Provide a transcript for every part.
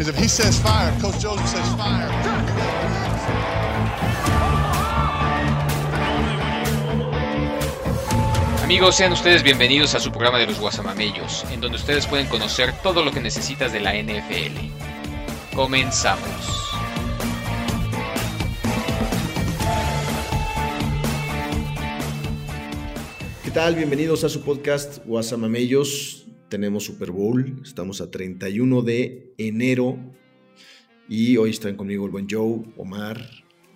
Because if he says fire, Coach Joseph says fire. Amigos, sean ustedes bienvenidos a su programa de los Guasamamellos, en donde ustedes pueden conocer todo lo que necesitas de la NFL. Comenzamos. ¿Qué tal? Bienvenidos a su podcast Guasamamellos. Tenemos Super Bowl, estamos a 31 de enero y hoy están conmigo el buen Joe, Omar,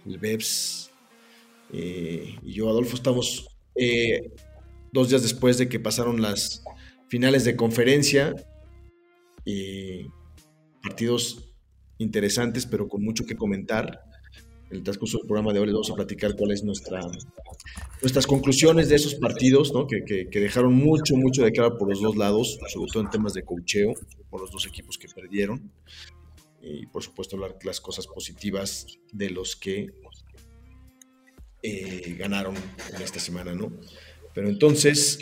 el Bebs eh, y yo, Adolfo. Estamos eh, dos días después de que pasaron las finales de conferencia. y partidos interesantes, pero con mucho que comentar. En el transcurso del programa de hoy les vamos a platicar cuál es nuestra, nuestras conclusiones de esos partidos, ¿no? que, que, que, dejaron mucho, mucho de quedar por los dos lados, sobre todo en temas de cocheo, por los dos equipos que perdieron. Y por supuesto hablar las cosas positivas de los que eh, ganaron en esta semana, ¿no? Pero entonces,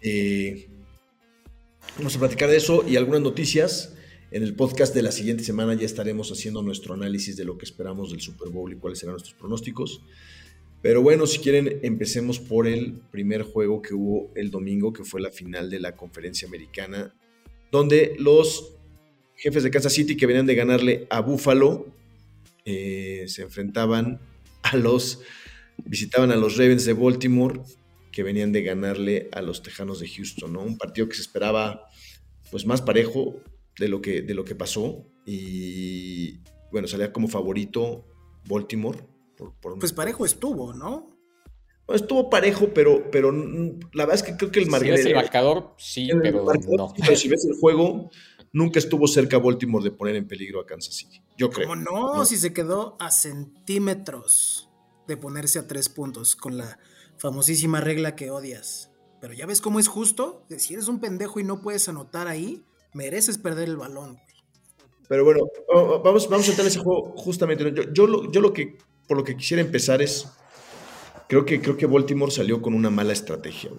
eh, vamos a platicar de eso y algunas noticias. En el podcast de la siguiente semana ya estaremos haciendo nuestro análisis de lo que esperamos del Super Bowl y cuáles serán nuestros pronósticos. Pero bueno, si quieren, empecemos por el primer juego que hubo el domingo, que fue la final de la conferencia americana, donde los jefes de Kansas City que venían de ganarle a Buffalo eh, se enfrentaban a los, visitaban a los Ravens de Baltimore que venían de ganarle a los Tejanos de Houston, ¿no? Un partido que se esperaba pues más parejo de lo que, de lo que pasó y bueno, salía como favorito Baltimore. Por, por... Pues parejo estuvo, ¿no? Bueno, estuvo parejo, pero, pero la verdad es que creo que el marcador... Si ves el marcador, sí, el pero marcador, no. Pero si ves el juego, nunca estuvo cerca Baltimore de poner en peligro a Kansas City. Yo creo. ¿Cómo no? no? Si se quedó a centímetros de ponerse a tres puntos con la famosísima regla que odias. Pero ya ves cómo es justo. Si eres un pendejo y no puedes anotar ahí, mereces perder el balón. Pero bueno, vamos, vamos a entrar en ese juego justamente. Yo, yo, lo, yo lo que, por lo que quisiera empezar es, creo que, creo que Baltimore salió con una mala estrategia.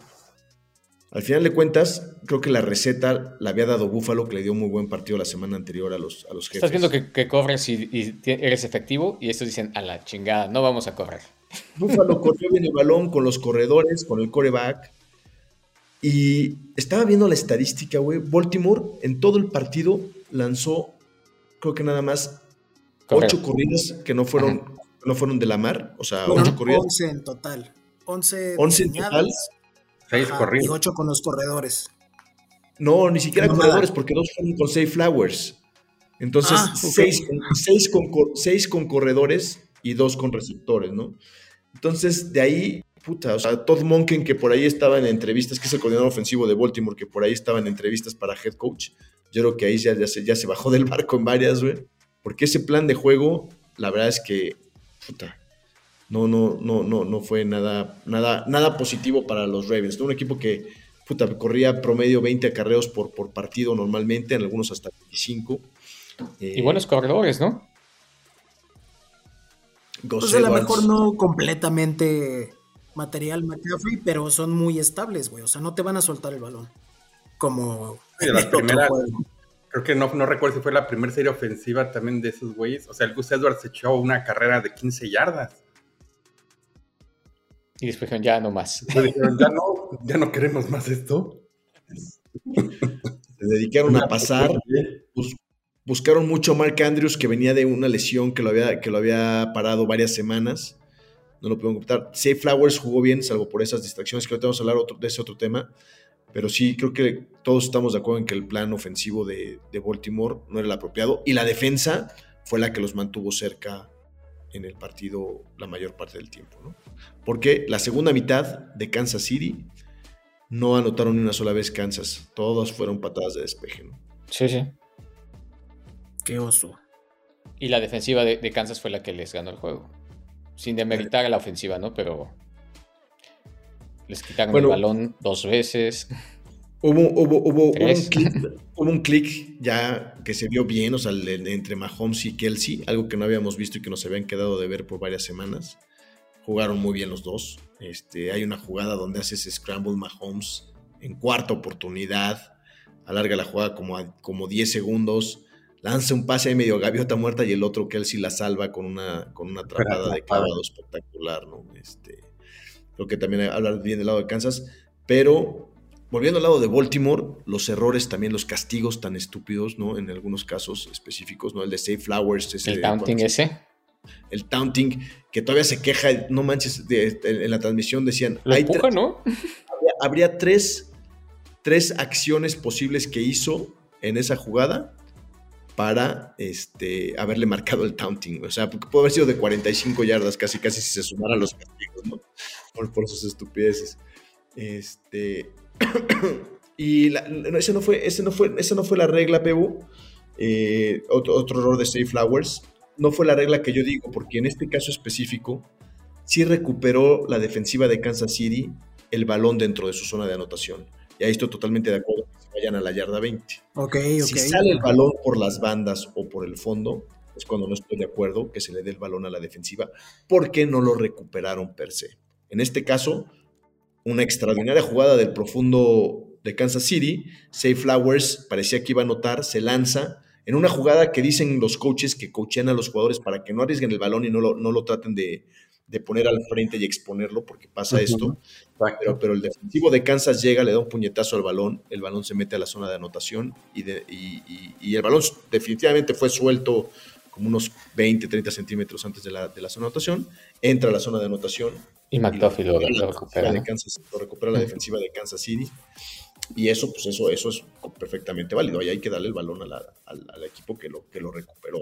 Al final de cuentas, creo que la receta la había dado Búfalo, que le dio muy buen partido la semana anterior a los, a los jefes. Estás viendo que, que corres y, y, eres efectivo y estos dicen, a la chingada, no vamos a correr. Búfalo corrió bien el balón con los corredores, con el coreback. Y estaba viendo la estadística, güey. Baltimore en todo el partido lanzó, creo que nada más, Correcto. ocho corridas que no fueron, no fueron de la mar. O sea, ocho corridas. Once en total. Once, once en total. Seis corridas. Y ocho con los corredores. No, ni siquiera no, corredores, nada. porque dos fueron con Safe Flowers. Entonces, ah, okay. seis, seis, con, seis con corredores y dos con receptores, ¿no? Entonces, de ahí, puta, o sea, Todd Monken, que por ahí estaba en entrevistas, que es el coordinador ofensivo de Baltimore, que por ahí estaba en entrevistas para head coach, yo creo que ahí ya, ya, se, ya se bajó del barco en varias, güey. Porque ese plan de juego, la verdad es que, puta, no, no, no, no, no fue nada, nada, nada positivo para los Ravens. Un equipo que, puta, corría promedio 20 acarreos por, por partido normalmente, en algunos hasta 25. Eh, y buenos corredores, ¿no? Pues a lo mejor no completamente material McCaffrey, pero son muy estables, güey. O sea, no te van a soltar el balón. Como. Sí, la primera, creo que no, no recuerdo si fue la primera serie ofensiva también de esos güeyes. O sea, el Gus Edwards echó una carrera de 15 yardas. Y después dijeron, ya no más. Dijeron, ya no, ya no queremos más esto. Se dedicaron a pasar. Pues, buscaron mucho a Mark Andrews, que venía de una lesión que lo había, que lo había parado varias semanas. No lo puedo contar. Safe Flowers jugó bien, salvo por esas distracciones, que ahorita vamos a hablar otro, de ese otro tema. Pero sí, creo que todos estamos de acuerdo en que el plan ofensivo de, de, Baltimore no era el apropiado. Y la defensa fue la que los mantuvo cerca en el partido la mayor parte del tiempo. ¿no? Porque la segunda mitad de Kansas City no anotaron ni una sola vez Kansas. Todas fueron patadas de despeje. ¿no? Sí, sí. Qué oso. Y la defensiva de, de, Kansas fue la que les ganó el juego. Sin demeritar a la ofensiva, ¿no? Pero les quitaron bueno, el balón dos veces. Hubo, hubo, hubo, un click, hubo, un click, ya que se vio bien, o sea, entre Mahomes y Kelsey, algo que no habíamos visto y que nos habían quedado de ver por varias semanas. Jugaron muy bien los dos. Este, hay una jugada donde hace ese scramble Mahomes en cuarta oportunidad, alarga la jugada como, a, como 10 segundos, lanza un pase ahí medio gaviota muerta y el otro Kelsey la salva con una, con una atrapada de clavado espectacular, ¿no? Este, creo que también hablar bien del lado de Kansas, pero volviendo al lado de Baltimore, los errores también, los castigos tan estúpidos, ¿no? En algunos casos específicos, ¿no? El de Safe Flowers. el taunting ese. El taunting, que todavía se queja, no manches, en la transmisión decían... Lo empuja, ¿no? Habría, tres, tres acciones posibles que hizo en esa jugada para este, haberle marcado el taunting. O sea, porque puede haber sido de 45 yardas, casi, casi si se sumaran los castigos, ¿no? Por, sus estupideces. Este. y ese, no fue, ese, no fue, esa no fue la regla, Pebu. Eh, otro, otro, error de Safe Flowers. No fue la regla que yo digo, porque en este caso específico, sí recuperó la defensiva de Kansas City el balón dentro de su zona de anotación. Y ahí estoy totalmente de acuerdo vayan a la yarda 20. Okay, si sale el balón por las bandas o por el fondo, es cuando no estoy de acuerdo que se le dé el balón a la defensiva, porque no lo recuperaron per se. En este caso, una extraordinaria jugada del profundo de Kansas City, Safe Flowers parecía que iba a anotar, se lanza en una jugada que dicen los coaches que coachean a los jugadores para que no arriesguen el balón y no lo, no lo traten de, de poner al frente y exponerlo porque pasa esto. Pero, pero, el defensivo de Kansas llega, le da un puñetazo al balón, el balón se mete a la zona de anotación y, y, el balón definitivamente fue suelto como unos 20, 30 centímetros antes de la, de la zona de anotación, entra a la zona de anotación. Y McDuffie lo, recupera. lo recupera la defensiva de Kansas City. Y eso, pues eso, eso es perfectamente válido. Ahí hay que darle el balón al, al, equipo que lo, que lo recuperó.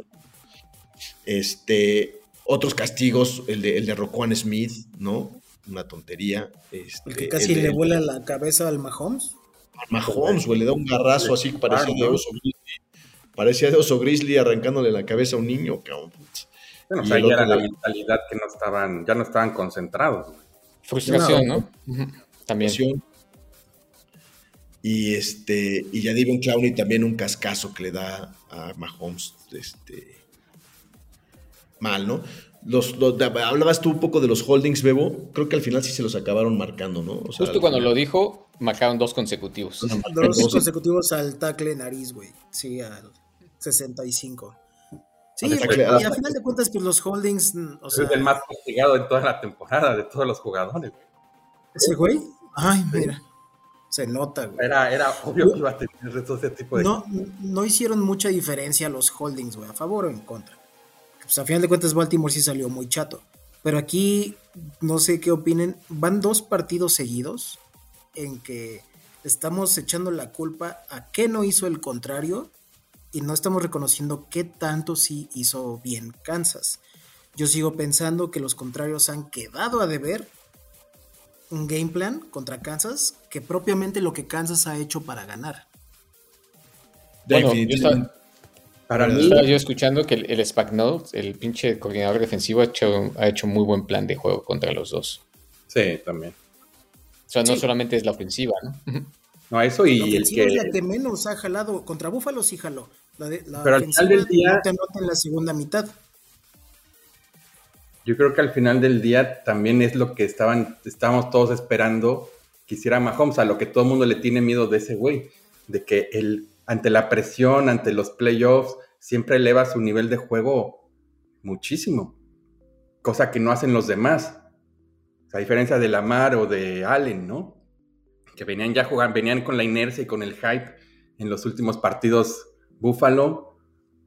Este, otros castigos, el de, el de Roquan Smith, ¿no? Una tontería. Este, el que casi le vuela la cabeza al Mahomes. Al Mahomes, güey, le da un garrazo así, parecía de oso grizzly. Parecía de oso grizzly arrancándole la cabeza a un niño, cabrón. Bueno, o sea, ya era la mentalidad que no estaban, ya no estaban concentrados. Frustración, ¿no? También. Y este, y ya Devon Clowney también un cascazo que le da a Mahomes, este, mal, ¿no? Los, hablabas tú un poco de los holdings, Bebo. Creo que al final sí se los acabaron marcando, ¿no? Justo cuando lo dijo, marcaron dos consecutivos. Dos consecutivos al tackle nariz, güey. Sí, al 65. Sí, y a final de cuentas, pues los holdings. O sea, es el más castigado en toda la temporada de todos los jugadores, güey. ¿Ese güey? Ay, mira. Se nota, güey. Era, era obvio que iba a tener todo ese tipo de. No, no hicieron mucha diferencia los holdings, güey, a favor o en contra pues a final de cuentas Baltimore sí salió muy chato. Pero aquí, no sé qué opinen, van dos partidos seguidos en que estamos echando la culpa a qué no hizo el contrario y no estamos reconociendo qué tanto sí hizo bien Kansas. Yo sigo pensando que los contrarios han quedado a deber un game plan contra Kansas que propiamente lo que Kansas ha hecho para ganar. Bueno, para mí, estaba yo escuchando que el, el el pinche coordinador defensivo, ha hecho, ha hecho muy buen plan de juego contra los dos. Sí, también. O sea, no solamente es la ofensiva, ¿no? No, eso y la el que... la que menos ha jalado. Contra Búfalo sí jaló. La de, la Pero al final del día... No te nota en la segunda mitad. Yo creo que al final del día también es lo que estaban, estábamos todos esperando que hiciera Mahomes, a lo que todo el mundo le tiene miedo de ese güey, de que el ante la presión, ante los playoffs, siempre eleva su nivel de juego muchísimo, cosa que no hacen los demás. A diferencia de Lamar o de Allen, ¿no? Que venían ya jugando, venían con la inercia y con el hype en los últimos partidos Buffalo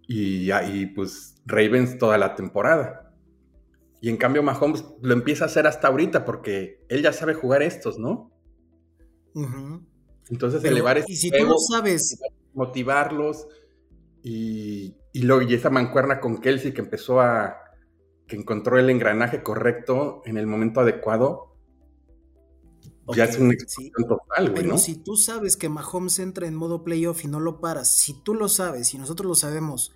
y, y pues Ravens toda la temporada. Y en cambio Mahomes lo empieza a hacer hasta ahorita porque él ya sabe jugar estos, ¿no? Entonces elevar Y si tú no sabes motivarlos y, y luego y esa mancuerna con Kelsey que empezó a que encontró el engranaje correcto en el momento adecuado. ya es una explosión total, güey, Pero si tú sabes que Mahomes entra en modo playoff y no lo paras, si tú lo sabes y nosotros lo sabemos,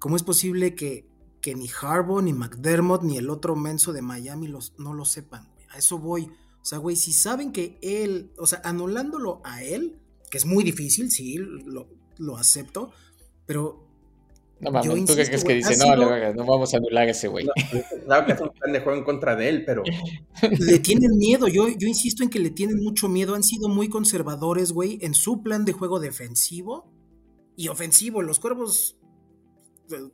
¿cómo es posible que, que ni Harbaugh, ni McDermott, ni el otro menso de Miami los, no lo sepan? A eso voy. O sea, güey, si saben que él, o sea, anulándolo a él, que es muy difícil, sí, lo, acepto, pero... No mames, ¿tú qué crees que dice? No, no vamos a anular a ese güey. claro que es un plan de juego en contra de él, pero... Le tienen miedo, yo, yo insisto en que le tienen mucho miedo, han sido muy conservadores, güey, en su plan de juego defensivo y ofensivo. Los cuervos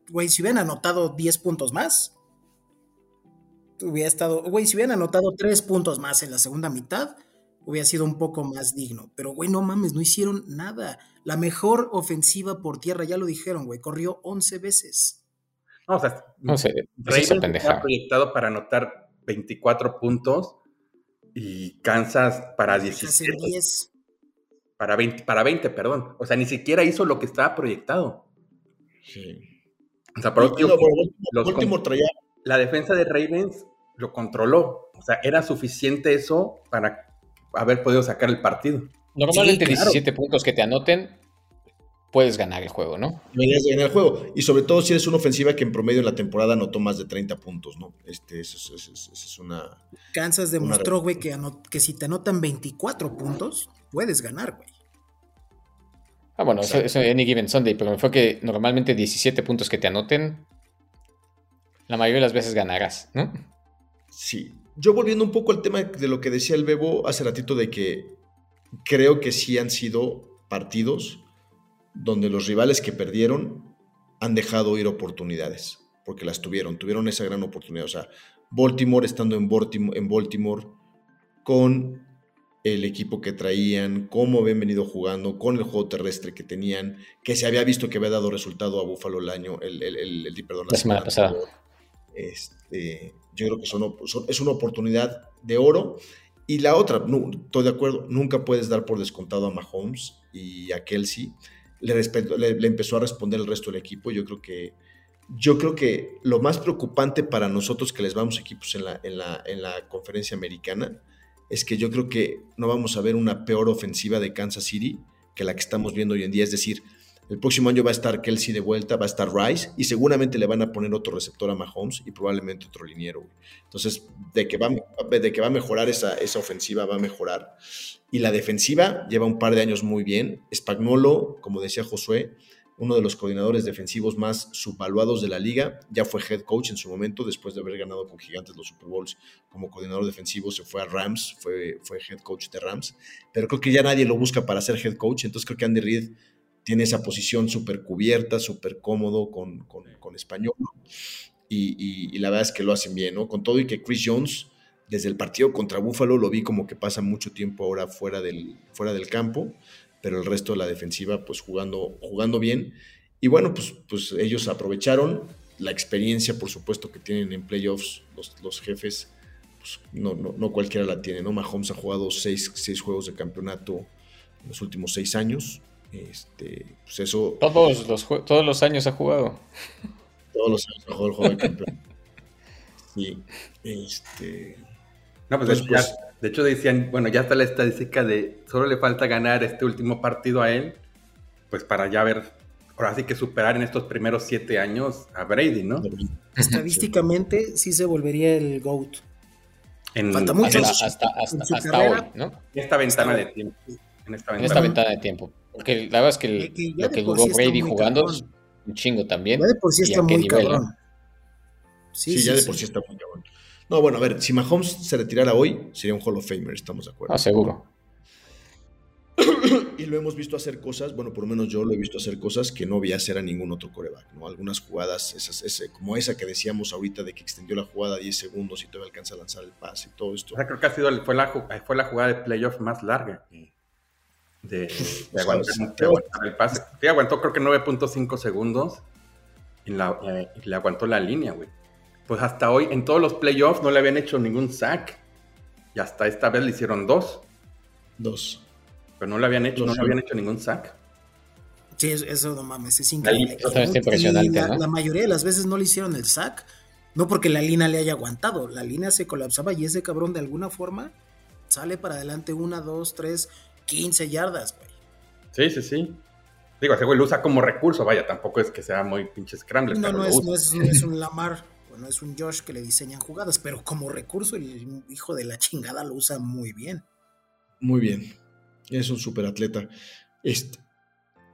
Güey, si hubieran anotado 10 puntos más, hubiera estado, güey, si hubieran anotado 3 puntos más en la segunda mitad, hubiera sido un poco más digno. Pero, güey, no mames, no hicieron nada. La mejor ofensiva por tierra, ya lo dijeron, güey, corrió 11 veces. No, o sea, No sé, es Ravens esa pendejada. estaba proyectado para anotar 24 puntos y Kansas para Texas en 17. 10. Para 20, para 20, perdón. O sea, ni siquiera hizo lo que estaba proyectado. Sí. O sea, por último, no, bueno, los Baltimore traía la defensa de Ravens lo controló. O sea, era suficiente eso para haber podido sacar el partido. Normalmente Sí, claro. 17 puntos que te anoten, puedes ganar el juego, ¿no? deberías de ganar el juego. Y sobre todo si eres una ofensiva que en promedio en la temporada anotó más de 30 puntos, ¿no? Este, eso, es- eso es- eso es una. Kansas demostró, güey, que, que si te anotan 24 puntos, puedes ganar, güey. Ah, bueno, eso, Exacto. eso Any Given Sunday, pero me fue que normalmente 17 puntos que te anoten, la mayoría de las veces ganarás, ¿no? Sí. Yo volviendo un poco al tema de lo que decía el Bebo hace ratito de que creo que sí han sido partidos donde los rivales que perdieron han dejado ir oportunidades, porque las tuvieron, tuvieron esa gran oportunidad. O sea, Baltimore estando en Baltimore, en Baltimore con el equipo que traían, cómo habían venido jugando, con el juego terrestre que tenían, que se había visto que había dado resultado a Buffalo el año, el, el- el- el- perdón, La semana pasada. Este, yo creo que es una oportunidad de oro. Y la otra, no, estoy de acuerdo, nunca puedes dar por descontado a Mahomes y a Kelsey. Le, empezó a responder el resto del equipo. Yo creo que, yo creo que lo más preocupante para nosotros que les vamos equipos en la conferencia americana es que yo creo que no vamos a ver una peor ofensiva de Kansas City que la que estamos viendo hoy en día. Es decir, el próximo año va a estar Kelsey de vuelta, va a estar Rice y seguramente le van a poner otro receptor a Mahomes y probablemente otro liniero. Entonces, de que va, de que va a mejorar esa, esa ofensiva, va a mejorar. Y la defensiva lleva un par de años muy bien. Spagnolo, como decía Josué, uno de los coordinadores defensivos más subvaluados de la liga, ya fue head coach en su momento, después de haber ganado con Gigantes los Super Bowls como coordinador defensivo, se fue a Rams, fue, fue head coach de Rams, pero creo que ya nadie lo busca para ser head coach, entonces creo que Andy Reid tiene esa posición súper cubierta, súper cómodo con, con, con español, y, y- y la verdad es que lo hacen bien, ¿no? Con todo y que Chris Jones, desde el partido contra Buffalo, lo vi como que pasa mucho tiempo ahora fuera del, fuera del campo, pero el resto de la defensiva, pues jugando, jugando bien. Y bueno, pues, pues ellos aprovecharon la experiencia, por supuesto, que tienen en playoffs los, los jefes. Pues no, no, no cualquiera la tiene, ¿no? Mahomes ha jugado seis, seis juegos de campeonato en los últimos seis años. Este, pues eso, Todos los, todos los años ha jugado. todos los años ha jugado el juego de campeón. Sí, este, No, pues, Pues, de, hecho, pues- ya- de hecho decían, bueno, ya está la estadística de solo le falta ganar este último partido a él, pues para ya ver, ahora sí que superar en estos primeros siete años a Brady, ¿no? Estadísticamente sí se volvería el GOAT. En, Falta mucho. Hasta, hasta, hasta, en su hasta carrera. hoy, ¿no? esta ventana de tiempo. En esta En ventana. esta ventana de tiempo. Porque la verdad es que, el- Que- que ya lo que duró sí Brady jugando es un chingo también. Ya de por sí y está a muy nivel, ¿no? cabrón. Sí, Sí, ya sí, de por sí. está muy cabrón. No, bueno, a ver, si Mahomes se retirara hoy, sería un Hall of Famer, estamos de acuerdo. Ah, seguro. Y lo hemos visto hacer cosas, bueno, por lo menos yo lo he visto hacer cosas que no vi hacer a ningún otro coreback, ¿no? Algunas jugadas, esas, ese, como esa que decíamos ahorita de que extendió la jugada 10 segundos y todavía alcanza a lanzar el pase y todo esto. O sea, creo que ha sido, fue, la, fue la jugada de playoff más larga de, de aguantar, de aguantar el pase. Sí, aguantó creo que 9.5 segundos y, la- eh, y le aguantó la línea, güey. Pues hasta hoy, en todos los playoffs, no le habían hecho ningún sack. Y hasta esta vez le hicieron dos. Dos. Pero no le habían hecho, no le habían hecho ningún sack. Sí, eso- eso no mames, es increíble. Impresionante, la, ¿no? la mayoría de las veces no le hicieron el sack, no porque la línea le haya aguantado, la línea se colapsaba y ese cabrón de alguna forma sale para adelante una, dos, tres, 15 yardas, güey. Sí, sí, sí. Digo, ese güey lo usa como recurso, vaya, tampoco es que sea muy pinche scrambler. No, no es, no, es, no es un Lamar, o no es un Josh que le diseñan jugadas, pero como recurso el hijo de la chingada lo usa muy bien. Muy bien. Es un super atleta. Este,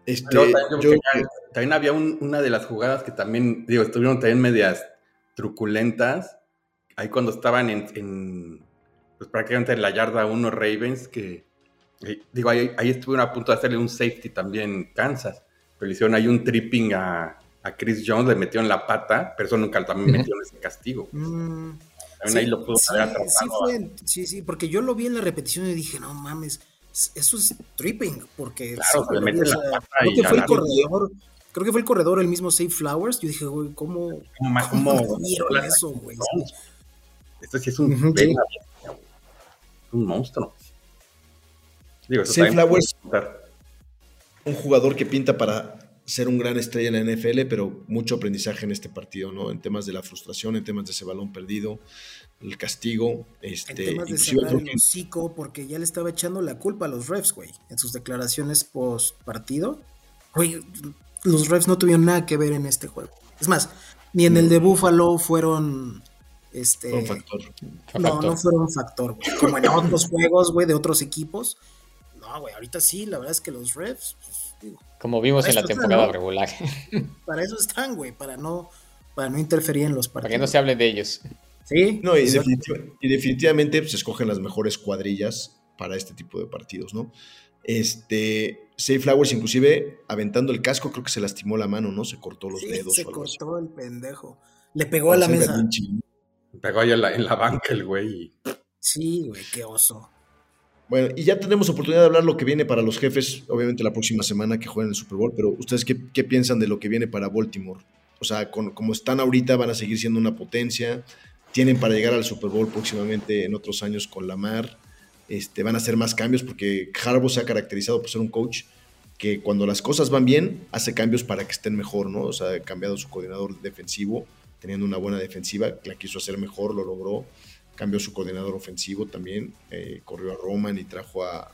este, también, yo- también- también había un- una de las jugadas que también, digo, estuvieron también medias truculentas. Ahí cuando estaban en, en, pues prácticamente en la yarda 1 Ravens, que digo, ahí, ahí estuvieron a punto de hacerle un safety también Kansas, pero le hicieron ahí un tripping a, a Chris Jones le metió en la pata, pero eso nunca también metió en ese castigo. Mm, También sí, ahí lo pudo sí, haber sí, fue- sí, sí, porque yo lo vi en la repetición y dije, no mames, eso es tripping, porque Claro, le güey, mete o la pata creo y que fue el corredor, creo que fue el corredor el mismo Save Flowers, yo dije, güey, ¿cómo, ¿Cómo, cómo cómo- eso, güey? Esto sí es un, bestia, güey. un monstruo. Digo, eso Flowers- un jugador que pinta para ser un gran estrella en la NFL, pero mucho aprendizaje en este partido, ¿no? En temas de la frustración, en temas de ese balón perdido, el castigo, En este, temas de cerrar el hocico, porque ya le estaba echando la culpa a los refs, güey, en sus declaraciones post partido. Güey, los refs no tuvieron nada que ver en este juego. Es más, ni en el de Buffalo fueron. Este, fue un factor. No, factor. no fueron un factor, güey. Como en otros juegos, güey, de otros equipos. No, güey, ahorita sí, la verdad es que los refs, pues, digo, Como vimos Para en la temporada regular. para eso están, güey, para no, para no interferir en los Para partidos. que no se hable de ellos. Sí, No, y, y definitivamente pues, se escogen las mejores cuadrillas para este tipo de partidos, ¿no? Este, Safe Flowers, inclusive aventando el casco, creo que se lastimó la mano, ¿no? Se cortó los Sí, dedos. se o algo así. cortó el pendejo. Le pegó a la mesa. Pegó ahí en la, en la banca el güey. y- Sí, güey, qué oso. Bueno, y ya tenemos oportunidad de hablar lo que viene para los jefes, obviamente la próxima semana que juegan el Super Bowl, pero ¿ustedes qué, qué piensan de lo que viene para Baltimore? O sea, con- como están ahorita, van a seguir siendo una potencia, tienen para llegar al Super Bowl próximamente en otros años con Lamar, este, van a hacer más cambios porque Harbaugh se ha caracterizado por ser un coach que cuando las cosas van bien, hace cambios para que estén mejor, ¿no? O sea, ha cambiado su coordinador defensivo, teniendo una buena defensiva, la quiso hacer mejor, lo logró, cambió su coordinador ofensivo también, eh, corrió a Roman y trajo a,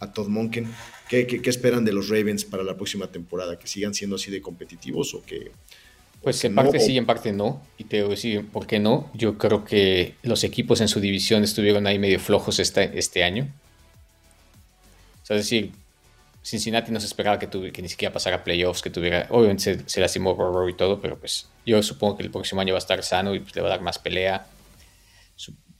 a Todd Monken. ¿Qué, qué, qué esperan de los Ravens para la próxima temporada? ¿Que sigan siendo así de competitivos o que... Pues que en no? parte sí, en parte no. Y te voy a decir por qué no. Yo creo que los equipos en su división estuvieron ahí medio flojos este, este año. O sea, es decir, Cincinnati no se esperaba que, tuvi- que ni siquiera pasara playoffs, que tuviera... Obviamente se, se lastimó Burrow y todo, pero pues yo supongo que el próximo año va a estar sano y pues, le va a dar más pelea.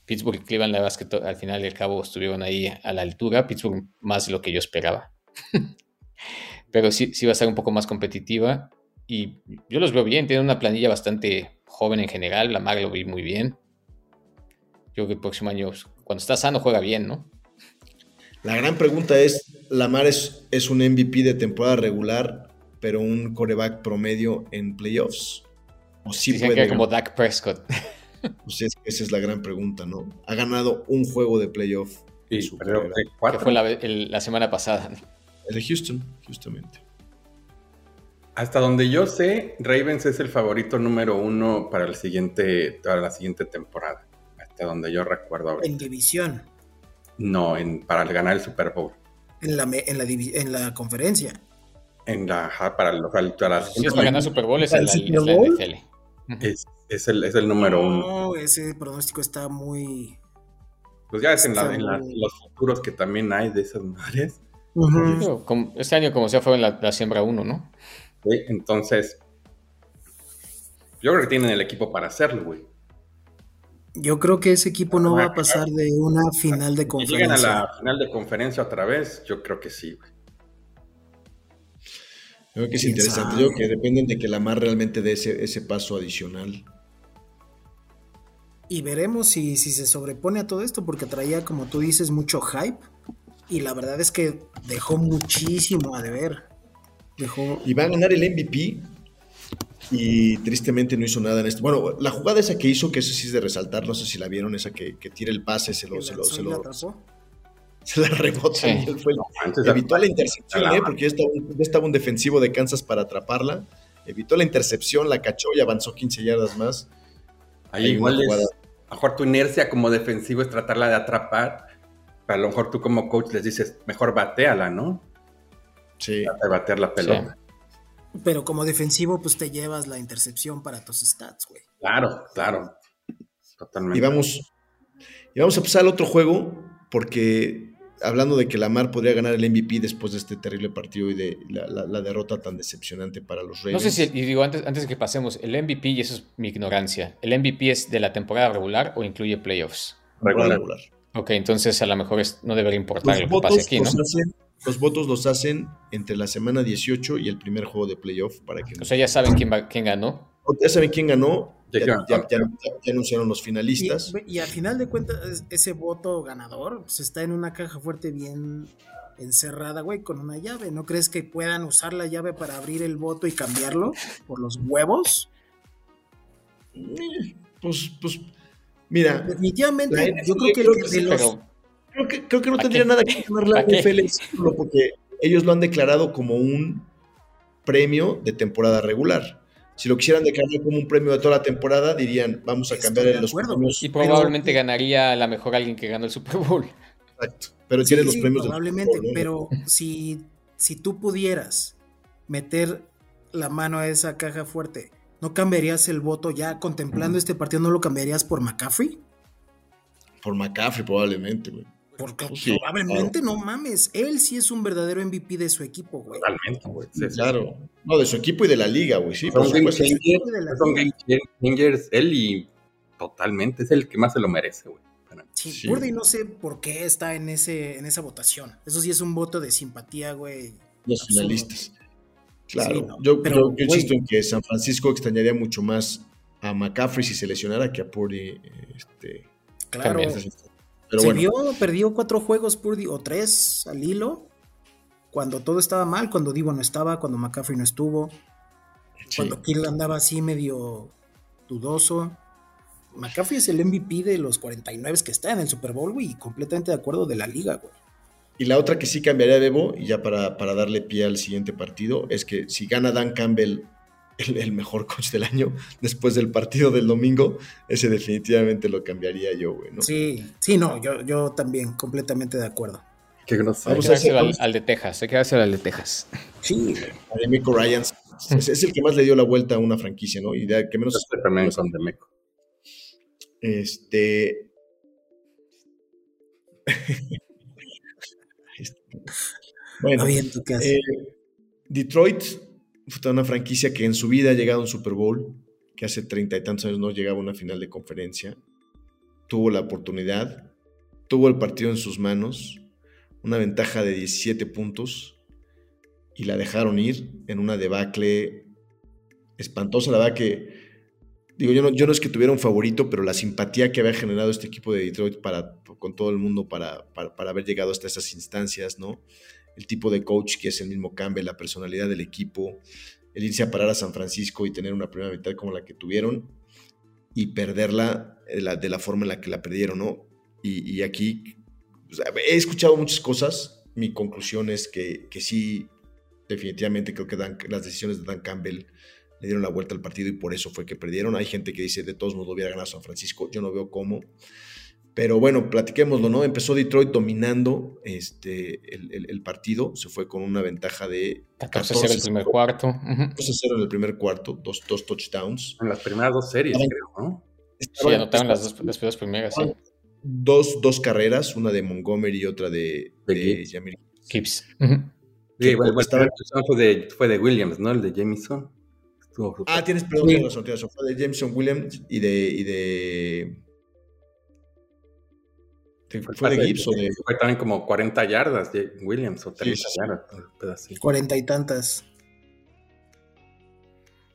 Pittsburgh y Cleveland, la verdad es que al final y al cabo estuvieron ahí a la altura. Pittsburgh más de lo que yo esperaba. pero sí, sí va a estar un poco más competitiva. Y yo los veo bien, tienen una planilla bastante joven en general. La Mar lo vi muy bien. Yo creo que el próximo año, cuando está sano, juega bien, ¿no? La gran pregunta es, ¿Lamar es, es un MVP de temporada regular, pero un coreback promedio en playoffs? ¿O sí Dicen puede que era como? Dak Prescott. Pues es- esa es la gran pregunta, ¿no? Ha ganado un juego de playoff su carrera. de que fue la, el- la semana pasada. ¿no? El de Houston, justamente. Hasta donde yo sé, Ravens es el favorito número uno para, el siguiente, para la siguiente temporada. Hasta donde yo recuerdo ahorita. En división, No, en, para ganar el Super Bowl. en la, en la, en la conferencia. En la, para, los- para la Si es para ganar Super Bowl, es ¿Para en la, la? NFL. Es, es el, es el número uno. No, ese pronóstico está muy... Pues ya es en, la- Está en la- muy- los futuros que también hay de esas madres. Este año, como sea, fue en la, la siembra 1, ¿no? ¿sí? Entonces, yo creo que tienen el equipo para hacerlo, güey. Yo creo que ese equipo no va a pasar de una final de Si llegan a conferencia. la final de conferencia otra vez, yo creo que sí, güey. Yo creo que es ¿Quién interesante. sabe? Yo creo que dependen de que Lamar realmente dé ese, ese paso adicional. Y veremos si, si se sobrepone a todo esto, porque traía, como tú dices, mucho hype. Y la verdad es que dejó muchísimo a deber. Dejó. Y va a ganar el MVP. Y tristemente no hizo nada en este. Bueno, la jugada esa que hizo, que eso sí es de resaltar, no sé si la vieron, esa que, que tira el pase, se lo, se lo, se lo- atrapó. se la rebota Sí. y él fue el- Antes evitó la intercepción, la- ¿eh? porque ya estaba, un, ya estaba un defensivo de Kansas para atraparla. Evitó la intercepción, la cachó y avanzó 15 yardas más. Ahí Hay igual es, a lo mejor tu inercia como defensivo es tratarla de atrapar, pero a lo mejor tú como coach les dices, mejor bateala, ¿no? Sí. Trata de batear la pelota. Pero como defensivo, pues te llevas la intercepción para tus stats, güey. Claro, claro. Totalmente. Y vamos, y vamos a pasar al otro juego, porque hablando de que Lamar podría ganar el MVP después de este terrible partido y de la, la- la derrota tan decepcionante para los Ravens. No sé si, y digo, antes, antes de que pasemos, el MVP, y eso es mi ignorancia, ¿el MVP es de la temporada regular o incluye playoffs? regular. regular. Ok, entonces a lo mejor es- no debería importar Los lo que votos pase aquí, ¿no? los hacen los votos los hacen entre la semana 18 y el primer juego de playoff para que O sea, ya saben quién, va, quién ganó. ya saben quién ganó, Ya ya, quedaron ya- ya- ya anunciaron los finalistas. Y, y al final de cuentas, es- ese voto ganador pues, está en una caja fuerte bien encerrada, güey, con una llave. ¿No crees que puedan usar la llave para abrir el voto y cambiarlo por los huevos? Pues, pues, mira, Definitivamente, yo creo que, creo el que de sí, los... Creo que, creo que no ¿A tendría qué? nada que ganar la. NFL porque ellos lo han declarado como un premio de temporada regular. Si lo quisieran declarar como un premio de toda la temporada, dirían, vamos a Estoy cambiar de los premios. y Pero- probablemente ganaría a la mejor alguien que ganó el Super Bowl. Exacto. Pero Sí, tiene los sí, premios del probablemente, Super Bowl, ¿no? pero si, si tú pudieras meter la mano a esa caja fuerte, ¿no cambiarías el voto ya contemplando este partido? ¿No lo cambiarías por McCaffrey? Por McCaffrey, probablemente, güey. Porque Sí, probablemente no mames, él sí es un verdadero MVP de su equipo, güey. Totalmente, güey. Sí, sí. Claro. No, de su equipo y de la liga, güey. Sí, Son game changers, de la son liga. game changers, él y totalmente, es el que más se lo merece, güey. Sí. Purdy no sé por qué está en ese en esa votación. Eso sí es un voto de simpatía, güey. Los Absurdo. finalistas. Claro. Sí, no, yo, pero, yo- yo güey. insisto en que San Francisco extrañaría mucho más a McCaffrey si se lesionara que a Purdy. Este, Claro. Pero se bueno. vio, perdió cuatro juegos Purdy o tres al hilo. Cuando todo estaba mal, cuando Divo no estaba, cuando McCaffrey no estuvo, sí. cuando Kill andaba así medio dudoso. McCaffrey es el MVP de los 49 que está en el Super Bowl, güey, y completamente de acuerdo de la liga, güey. Y la otra que sí cambiaría Bebo, y ya para, para darle pie al siguiente partido, es que si gana Dan Campbell, el, el mejor coach del año, después del partido del domingo, ese definitivamente lo cambiaría yo, güey. ¿no? Sí, sí, no, yo, yo también completamente de acuerdo. Qué grosero. Vamos a hacer- al, al de Texas, hay que dárselo al de Texas. Sí, Ademico Ryans es, es el que más le dio la vuelta a una franquicia, ¿no? Y de que menos. Este también son de Meco. Este. Bueno, está bien, ¿tú qué haces? Eh, Detroit una franquicia que en su vida ha llegado a un Super Bowl, que hace treinta y tantos años no llegaba a una final de conferencia. Tuvo la oportunidad, tuvo el partido en sus manos, una ventaja de 17 puntos y la dejaron ir en una debacle espantosa. La verdad que, digo, yo no, yo no es que tuviera un favorito, pero la simpatía que había generado este equipo de Detroit para, con todo el mundo para, para, para haber llegado hasta esas instancias, ¿no? El tipo de coach que es el mismo Campbell, la personalidad del equipo, el irse a parar a San Francisco y tener una primera mitad como la que tuvieron y perderla de la, de la forma en la que la perdieron, ¿no? Y, aquí he escuchado muchas cosas, mi conclusión es que, que sí, definitivamente creo que las decisiones de Dan Campbell le dieron la vuelta al partido y por eso fue que perdieron. Hay gente que dice de todos modos hubiera ganado San Francisco, yo no veo cómo. Pero bueno, platiquémoslo, ¿no? Empezó Detroit dominando este, el, el- el partido, se fue con una ventaja de 14-0 el primer cuarto. Ujú. 14-0 en el primer cuarto, dos, dos touchdowns. En las primeras dos series, Estaban- creo, ¿no? Sí, Estaban- anotaron las dos, las dos primeras, sí. dos, dos carreras, una de Montgomery y otra de, De de Gibbs. Jamir. Gibbs. Ujú. Sí, Sí, bueno, estaba- fue de, fue de Williams, ¿no? El de Jameson. Estuvo Ah, tienes, perdón, tienes razón, tienes razón. Fue de Jameson Williams y de. Y de de- fue el ¿Fue de o de.? Fue también como 40 yardas de Williams o 30 sí, sí. yardas. Cuarenta y tantas.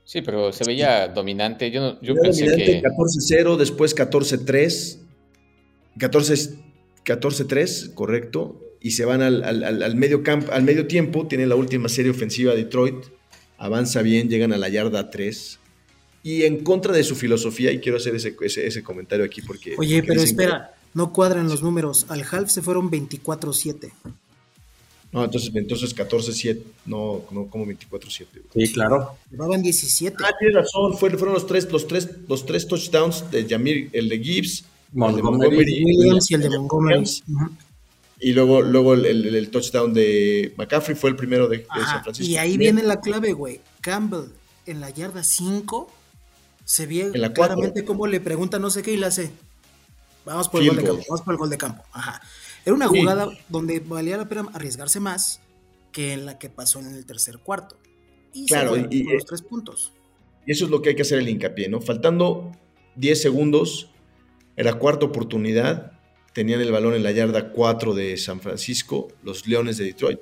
Sí, pero se veía dominante. Yo, no- yo pensé dominante, que 14-0, después 14-3. 14 14-3, correcto. Y se van al, al- al- medio campo, al medio tiempo. Tienen la última serie ofensiva Detroit. Avanza bien, llegan a la yarda 3. Y en contra de su filosofía, y quiero hacer ese, ese- ese comentario aquí porque. Oye, porque pero dicen espera, no cuadran los números. Al half se fueron 24-7. No, entonces, entonces 14-7, no, no como 24-7. Sí, claro. Llevaban 17. Ah, tienes razón, fue- fueron los tres, los tres, los tres touchdowns de Jamir, el de Gibbs, el de Montgomery, Williams y el de Montgomery. Williams, y luego, luego el, el- el touchdown de McCaffrey fue el primero de, San Francisco. Y ahí viene la clave, güey. Campbell en la yarda 5 se ve claramente cómo le pregunta no sé qué y le hace. Vamos por el gol de campo, vamos por el gol de campo. Ajá. Era una Sí. jugada donde valía la pena arriesgarse más que en la que pasó en el tercer cuarto. Y Claro, se y- y- los tres puntos. Y eso es lo que hay que hacer el hincapié, ¿no? Faltando 10 segundos, era cuarta oportunidad, tenían el balón en la yarda 4 de San Francisco, los Leones de Detroit.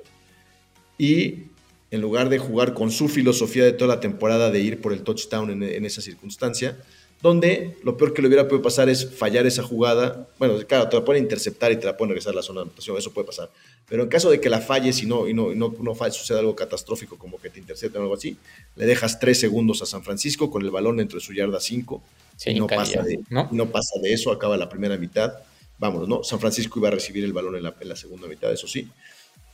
Y en lugar de jugar con su filosofía de toda la temporada de ir por el touchdown en, en esa circunstancia, donde lo peor que le hubiera podido pasar es fallar esa jugada. Bueno, claro, te la pueden interceptar y te la pueden regresar a la zona de anotación, eso puede pasar. Pero en caso de que la falles y no, y no, y no, no falle, suceda algo catastrófico como que te intercepten o algo así, le dejas tres segundos a San Francisco con el balón dentro de su yarda 5 Sí, y no pasa, de, ¿no? y no pasa de eso, acaba la primera mitad. Vámonos, ¿no? San Francisco iba a recibir el balón en la, en la segunda mitad, eso sí.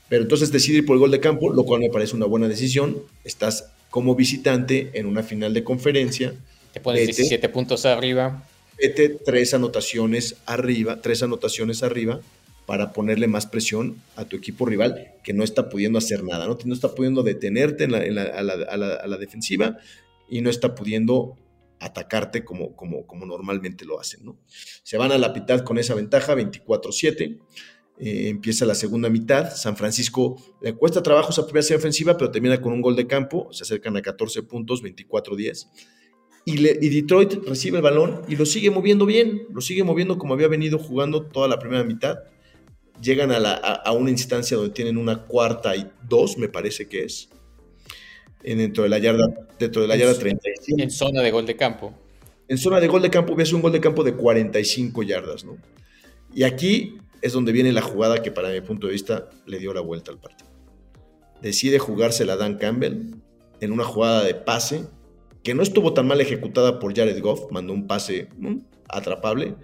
Pero entonces decide ir por el gol de campo, lo cual me parece una buena decisión. Estás como visitante en una final de conferencia. Te pones Vete. 17 puntos arriba. Vete tres anotaciones arriba, tres anotaciones arriba para ponerle más presión a tu equipo rival que no está pudiendo hacer nada, ¿no? No está pudiendo detenerte en la- en la- a, la, a la- a la defensiva y no está pudiendo atacarte como, como, como normalmente lo hacen, ¿no? Se van a la mitad con esa ventaja, 24-7. Eh, empieza la segunda mitad. San Francisco le cuesta trabajo esa primera serie ofensiva, pero termina con un gol de campo. Se acercan a 14 puntos, 24-10. Y, le- y Detroit recibe el balón y lo sigue moviendo bien. Lo sigue moviendo como había venido jugando toda la primera mitad. Llegan a, la- a- a una instancia donde tienen una cuarta y dos, me parece que es. En- dentro de la yarda, dentro de la yarda 35 En zona de gol de campo. en zona de gol de campo hubiese un gol de campo de 45 yardas, ¿no? Y aquí es donde viene la jugada que para mi punto de vista le dio la vuelta al partido. Decide jugársela Dan Campbell en una jugada de pase que no estuvo tan mal ejecutada por Jared Goff, mandó un pase atrapable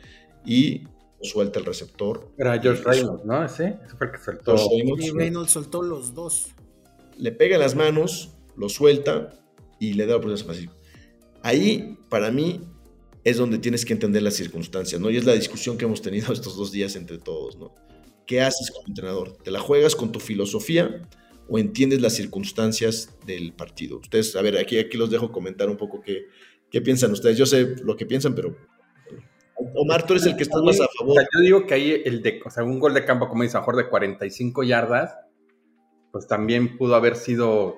y suelta el receptor. Era George Reynolds, ¿no? Ese, ese fue el que soltó. George Reynolds, Reynolds soltó los dos. le pega en las manos, lo suelta y le da la oportunidad Francisco. Ahí, para mí, es donde tienes que entender las circunstancias, ¿no? Y es la discusión que hemos tenido estos dos días entre todos, ¿no? ¿Qué haces como entrenador? ¿Te la juegas con tu filosofía o entiendes las circunstancias del partido? Ustedes, a ver, aquí, aquí los dejo comentar un poco qué, qué piensan ustedes. Yo sé lo que piensan, pero... Omar, tú eres el que estás más a O favor. sea, yo digo que ahí el de, o sea, un gol de campo, como dice, mejor de 45 yardas, pues también pudo haber sido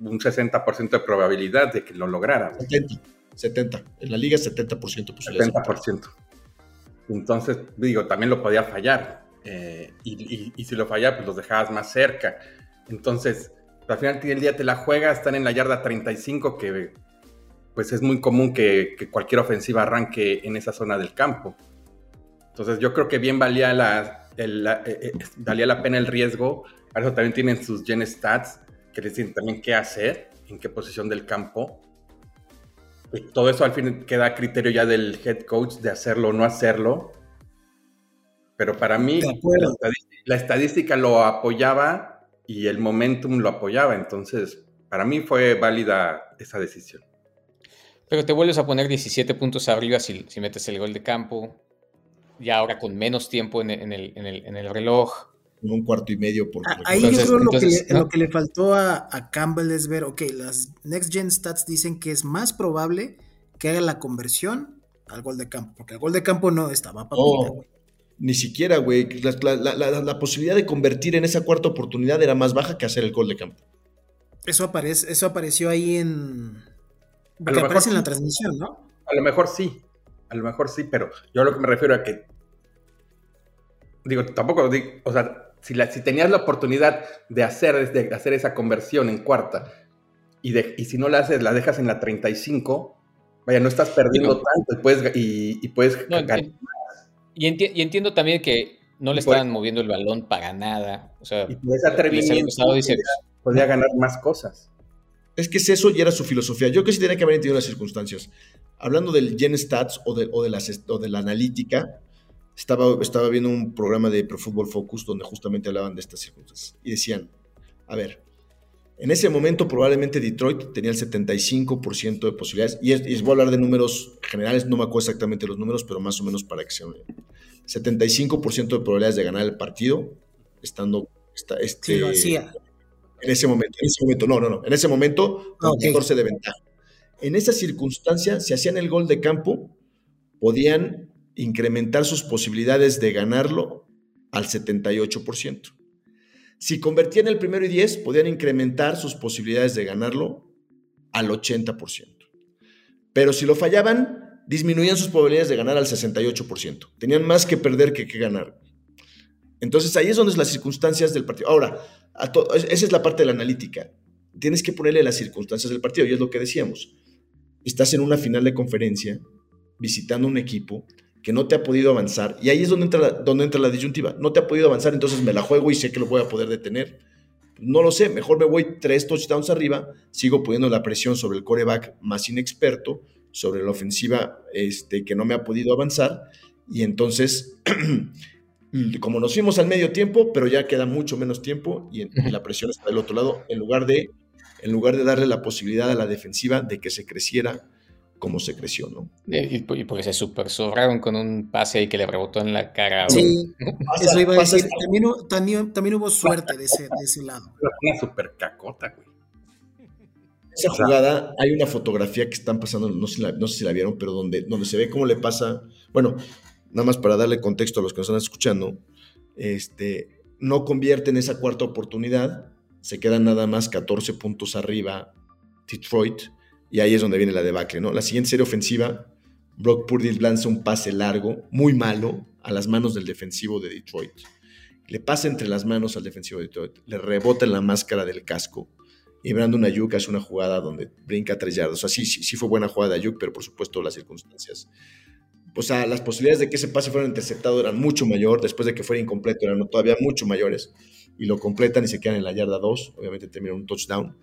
un 60% de probabilidad de que lo lograran. 70, 70. En la liga 70% posibilidades. 70%. Entonces, digo, también lo podía fallar. Eh, y, y- y si lo fallaba, pues los dejabas más cerca. Entonces, al final del día te la juegas, están en la yarda 35, que pues es muy común que, que cualquier ofensiva arranque en esa zona del campo. Entonces, yo creo que bien valía la, el- la- eh, eh, valía la pena el riesgo. Eso también tienen sus gen stats, que les dicen también qué hacer, en qué posición del campo. Y todo eso al fin queda a criterio ya del head coach de hacerlo o no hacerlo. Pero para mí, la estadística, la estadística lo apoyaba y el momentum lo apoyaba. Entonces, para mí fue válida esa decisión. Pero te vuelves a poner 17 puntos arriba si, si metes el gol de campo. Ya ahora con menos tiempo en el, en el- en el- en el reloj. Con un cuarto y medio por... Ah, Ahí Entonces- yo creo lo, que lo que le faltó a, a Campbell es ver, ok, las Next Gen Stats dicen que es más probable que haga la conversión al gol de campo, porque el gol de campo no estaba No, güey. Ni siquiera, güey. La, la- la- la- la posibilidad de convertir en esa cuarta oportunidad era más baja que hacer el gol de campo. Eso, aparece, eso apareció ahí en... lo Porque mejor aparece en la transmisión, ¿no? A lo mejor sí, a lo mejor sí, pero yo a lo que me refiero a que. Digo, tampoco digo, o sea, si, la, si tenías la oportunidad de hacer, de hacer esa conversión en cuarta y, de, y si no la haces, la dejas en la 35, vaya, no estás perdiendo tanto y puedes, y, y puedes No, ganar. Y, enti- y entiendo también que no le por- estaban moviendo el balón para nada. O sea, y por ese atrevimiento gustado, dice, podía, podía ganar más cosas. Es que es eso y era su filosofía. Yo que sí tenía que haber entendido las circunstancias. Hablando del Gen Stats o de, o de, las, o de la analítica, estaba, estaba viendo un programa de Pro Football Focus donde justamente hablaban de estas circunstancias. Y decían, a ver, en ese momento probablemente Detroit tenía el 75% de posibilidades. Y, es, y voy a hablar de números generales, no me acuerdo exactamente los números, pero más o menos para que se... 75% de probabilidades de ganar el partido, estando... Esta, este, Sí, lo hacía. en ese momento, en ese momento, no, no, no. En ese momento, con Ah, ok. 14 de ventaja. En esa circunstancia, si hacían el gol de campo, podían incrementar sus posibilidades de ganarlo al 78%. Si convertían el primero y 10, podían incrementar sus posibilidades de ganarlo al 80%. Pero si lo fallaban, disminuían sus probabilidades de ganar al 68%. Tenían más que perder que que ganar. Entonces ahí es donde es las circunstancias del partido. Ahora, esa es la parte de la analítica. Tienes que ponerle las circunstancias del partido, y es lo que decíamos. Estás en una final de conferencia, visitando un equipo que no te ha podido avanzar, y ahí es donde entra, la, donde entra la disyuntiva. No te ha podido avanzar, entonces me la juego y sé que lo voy a poder detener. No lo sé, mejor me voy tres touchdowns arriba, sigo poniendo la presión sobre el coreback más inexperto, sobre la ofensiva este, que no me ha podido avanzar, y entonces como nos fuimos al medio tiempo, pero ya queda mucho menos tiempo y, la presión está del otro lado, en lugar, de, en lugar de darle la posibilidad a la defensiva de que se creciera como se creció, ¿no? Y, porque se super sobraron con un pase ahí que le rebotó en la cara. Sí, eso iba a decir. También, también, hubo suerte de ese, de ese lado. Una super cacota, güey. Esa jugada, hay una fotografía que están pasando, no sé, no sé si la vieron, pero donde, donde se ve cómo le pasa, bueno, nada más para darle contexto a los que nos están escuchando, este, no convierten esa cuarta oportunidad, se quedan nada más 14 puntos arriba Detroit, y ahí es donde viene la debacle, ¿no? La siguiente serie ofensiva, Brock Purdy lanza un pase largo, muy malo, a las manos del defensivo de Detroit. Le pasa entre las manos al defensivo de Detroit, le rebota en la máscara del casco, y Brandon Ayuk hace una jugada donde brinca tres yardas. O sea, sí, sí, fue buena jugada de Ayuk, pero por supuesto las circunstancias o sea, las posibilidades de que ese pase fuera interceptado eran mucho mayor, después de que fuera incompleto eran todavía mucho mayores, y lo completan y se quedan en la yarda 2, obviamente terminan un touchdown,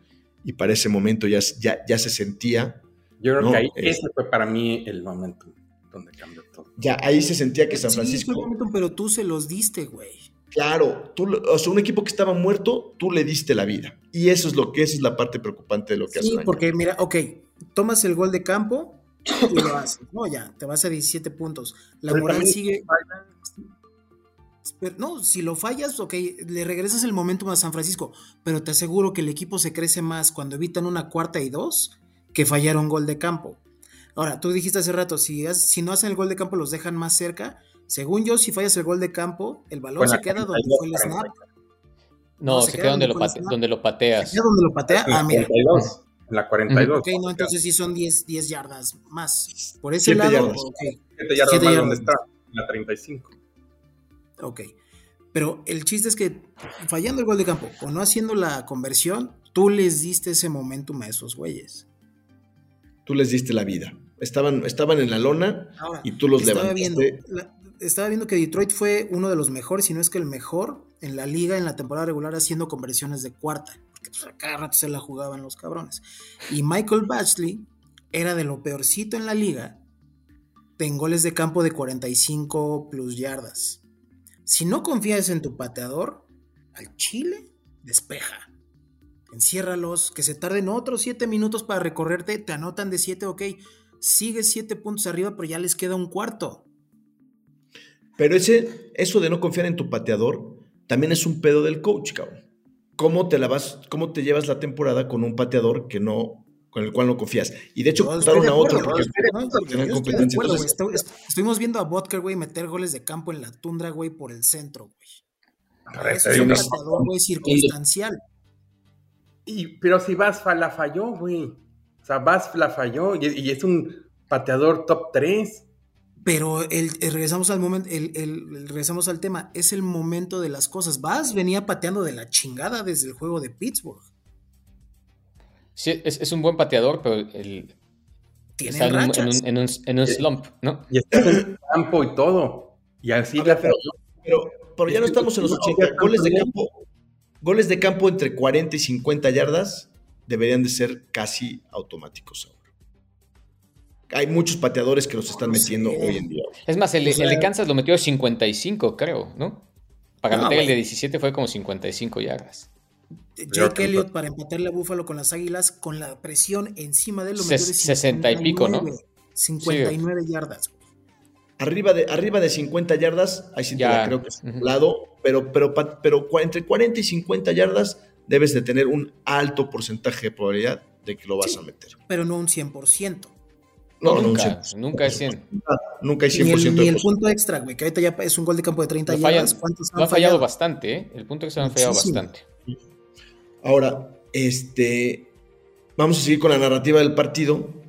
y para ese momento ya, ya, ya se sentía... Yo creo que ahí, ese fue para mí el momento donde cambió todo. Ya, ahí se sentía que San Francisco... Sí, pero tú se los diste, güey. Claro, tú, o sea, un equipo que estaba muerto, tú le diste la vida. Y eso es lo que esa es la parte preocupante de lo que hace. Sí, porque mira, ok, tomas el gol de campo, y lo haces. No, ya, te vas a 17 puntos. La moral sigue. No, si lo fallas, ok, le regresas el momentum a San Francisco, pero te aseguro que el equipo se crece más cuando evitan una cuarta y dos que fallar un gol de campo. Ahora, tú dijiste hace rato, si, si no hacen el gol de campo, los dejan más cerca. Según yo, si fallas el gol de campo, el balón se queda donde fue el snap. No, se, queda, donde, lo donde, lo pateas. ¿Se queda donde lo patea? Ah, mira la 42. Ok, no, entonces sí son 10, 10 yardas más. Por ese lado, yardas. 7 yardas más donde está, la 35. Ok. Pero el chiste es que fallando el gol de campo o no haciendo la conversión, tú les diste ese momentum a esos güeyes. Tú les diste la vida. Estaban, estaban en la lona y tú los estaba levantaste. Viendo, estaba viendo que Detroit fue uno de los mejores, si no es que el mejor, en la liga en la temporada regular haciendo conversiones de cuarta que pues, a cada rato se la jugaban los cabrones. Y Michael Batchley era de lo peorcito en la liga en goles de campo de 45 plus yardas. Si no confías en tu pateador, al Chile, despeja. Enciérralos, que se tarden otros 7 minutos para recorrerte, te anotan de 7, ok, sigues 7 puntos arriba, pero ya les queda un cuarto. Pero ese, eso de no confiar en tu pateador también es un pedo del coach, cabrón cómo te la vas, cómo te llevas la temporada con un pateador que no, con el cual no confías. Y de hecho, no, a otro porque Estuvimos viendo a Vodker, güey, meter goles de campo en la tundra, güey, por el centro, güey. Es un pateador, güey, circunstancial. Y, pero si Vas la falló, güey. O sea, Vas la falló y, y es un pateador top 3. Pero el, regresamos al momento, el, regresamos al tema, es el momento de las cosas. Vas venía pateando de la chingada desde el juego de Pittsburgh. Sí, es, un buen pateador, pero el, está en un, en, un, en, un, slump, ¿no? Y está en el campo y todo. Y así pero, pero, pero, ya no estamos en los 80. Goles de campo, goles de campo entre 40 y 50 yardas deberían de ser casi automáticos ahora hay muchos pateadores que los están metiendo hoy en día. Es más, el, de Kansas lo metió a 55, creo, ¿no? Para meter el de 17 fue como 55 yardas. Jake Elliott para empatarle a Búfalo con las Águilas, con la presión encima de él, lo de 60 y pico, ¿no? 59 yardas. Arriba de, arriba de 50 yardas, ahí sí te la creo que es un lado, pero, pero, pero entre 40 y 50 yardas debes de tener un alto porcentaje de probabilidad de que lo vas a meter. Pero no un 100%. No, nunca, nunca es 100. Nunca hay 100%. Ni el, ni el punto extra, güey, que ahorita ya es un gol de campo de 30 yardas. ¿Cuántos han lo han fallado? bastante, ¿eh? El punto extra han fallado bastante. Ahora, este, vamos a seguir con la narrativa del partido.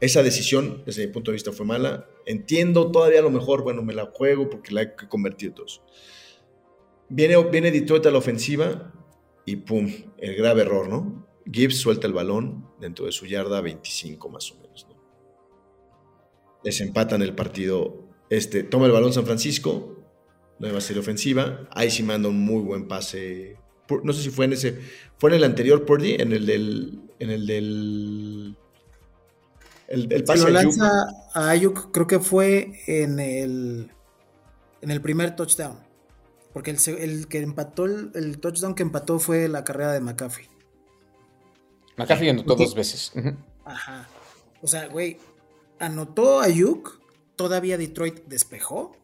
esa decisión, desde mi punto de vista, fue mala. Entiendo todavía a lo mejor, bueno, me la juego porque la hay que convertir todos. Viene, viene Detroit a la ofensiva y pum, el grave error, ¿no? Gibbs suelta el balón dentro de su yarda 25 más o menos, ¿no? Desempatan el partido. Este, toma el balón San Francisco, nueva serie ofensiva. Ahí sí manda un muy buen pase. No sé si fue en ese. ¿Fue en el anterior Purdy? En el del. En el del. El, pase lo lanza a Ayuk, creo que fue en el. En el primer touchdown. Porque el, que empató, el, touchdown que empató fue la carrera de McCaffrey. McCaffrey anotó dos veces. Ajá. O sea, güey, anotó Ayuk, todavía Detroit despejó,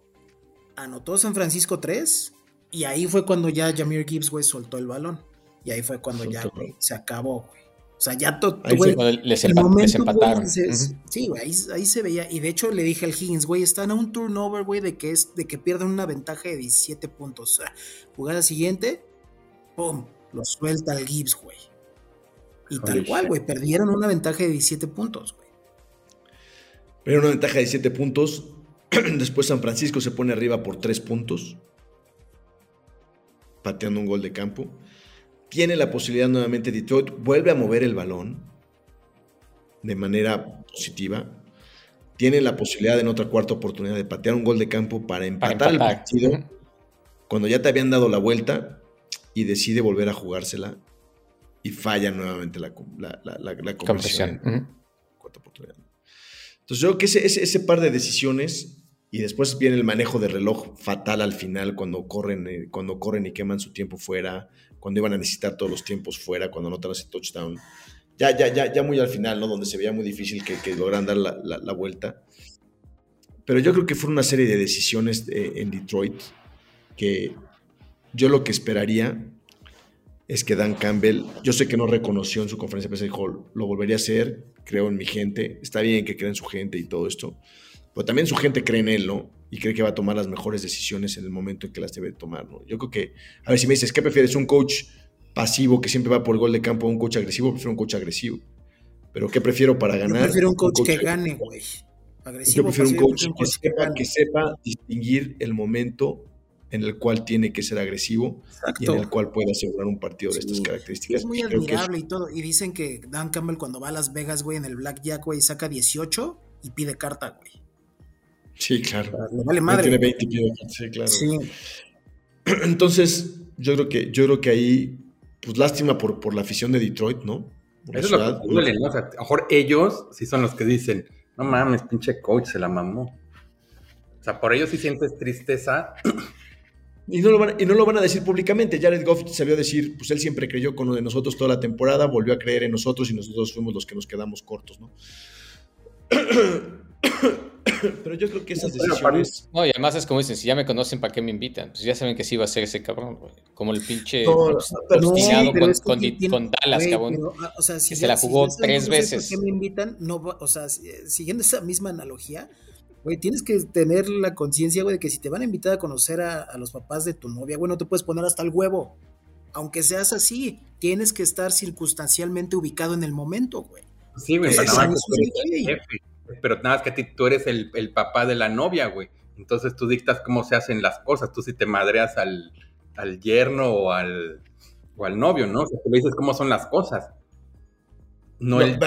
anotó San Francisco 3, y ahí fue cuando ya Jameer Gibbs, güey, soltó el balón. Y ahí fue cuando ya, se acabó, güey. O sea, ya todo, güey. Les, empataron. Sí, güey, ahí, se veía. Y de hecho le dije al Higgins, güey, están a un turnover, güey, de que es, de que pierden una ventaja de 17 puntos. O sea, jugada siguiente, ¡pum! Lo suelta el Gibbs, güey. Y tal cual, güey, perdieron una ventaja de 17 puntos, güey. Perdieron una ventaja de 17 puntos. Después San Francisco se pone arriba por 3 puntos. Pateando un gol de campo tiene la posibilidad nuevamente Detroit, vuelve a mover el balón de manera positiva. Tiene la posibilidad en otra cuarta oportunidad de patear un gol de campo para empatar, el partido cuando ya te habían dado la vuelta y decide volver a jugársela y falla nuevamente la, la, la, la conversión. Entonces yo creo que ese, ese, ese, par de decisiones y después viene el manejo de reloj fatal al final cuando corren, eh, cuando corren y queman su tiempo fuera, cuando iban a necesitar todos los tiempos fuera, cuando anotan ese touchdown. Ya, ya, ya, ya muy al final, ¿no? Donde se veía muy difícil que, que lograran dar la, la, vuelta. Pero yo creo que fue una serie de decisiones eh, en Detroit que yo lo que esperaría es que Dan Campbell, yo sé que no reconoció en su conferencia de dijo, lo volvería a hacer, creo en mi gente, está bien que crea en su gente y todo esto, pero también su gente cree en él, ¿no? y cree que va a tomar las mejores decisiones en el momento en que las debe tomar. ¿no? Yo creo que, a ver si me dices, ¿qué prefieres? ¿Un coach pasivo que siempre va por el gol de campo o un coach agresivo? Prefiero un coach agresivo. Pero ¿qué prefiero para ganar? Yo prefiero un coach, que gane, güey. Agresivo, yo prefiero un coach, que, sepa, que, sepa, distinguir el momento en el cual tiene que ser agresivo y en el cual puede asegurar un partido de estas características. Es muy admirable y todo. Y dicen que Dan Campbell cuando va a Las Vegas, güey, en el Blackjack, güey, saca 18 y pide carta, güey. Sí, claro. vale madre. Tiene 20 sí, claro. Entonces, yo creo que, yo creo que ahí, pues lástima por, por la afición de Detroit, ¿no? Eso es lo que duele, ¿no? O sea, a lo mejor ellos sí son los que dicen, no mames, pinche coach, se la mamó. O sea, por ellos sí sientes tristeza. Y no, lo van, y no lo van a decir públicamente. Jared Goff se vio decir, pues él siempre creyó con lo de nosotros toda la temporada, volvió a creer en nosotros y nosotros fuimos los que nos quedamos cortos, ¿no? Pero yo creo que esas decisiones. No, y además es como dicen: si ya me conocen, ¿para qué me invitan? Pues ya saben que sí va a ser ese cabrón, Como el pinche obstinado con, Dallas, cabrón. o sea, si se la jugó tres veces. ¿Por qué me invitan? No, o sea, siguiendo esa misma analogía, güey, tienes que tener la conciencia, güey, de que si te van a invitar a conocer a, a los papás de tu novia, güey, no te puedes poner hasta el huevo. Aunque seas así, tienes que estar circunstancialmente ubicado en el momento, güey. Sí, güey, más pero nada más que a ti tú eres el, el, papá de la novia, güey. Entonces tú dictas cómo se hacen las cosas. Tú si te madreas al, al yerno o al, o al novio, ¿no? O sea, tú le dices cómo son las cosas. No, el,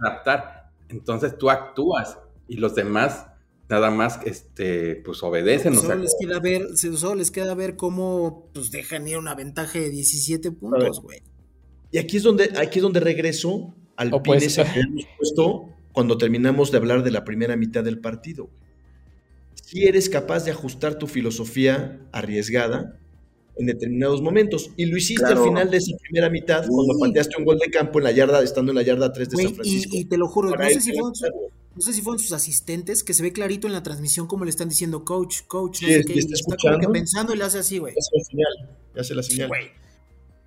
adaptar. Entonces tú actúas y los demás nada más este pues obedecen. Solo, les queda ver, solo les queda ver cómo pues dejan ir una ventaja de 17 puntos, güey. Y aquí es donde, aquí es donde regreso al pin que hemos puesto cuando terminamos de hablar de la primera mitad del partido. Si eres capaz de ajustar tu filosofía arriesgada en determinados momentos. Y lo hiciste al final de esa primera mitad, cuando pateaste un gol de campo en la yarda, estando en la yarda 3 de San Francisco. Y, te lo juro, no sé, si fueron, no sé, si fueron, sus asistentes, que se ve clarito en la transmisión como le están diciendo, coach, coach, no sé qué, está, escuchando, pensando y le hace así, güey. Hace la señal, hace la señal.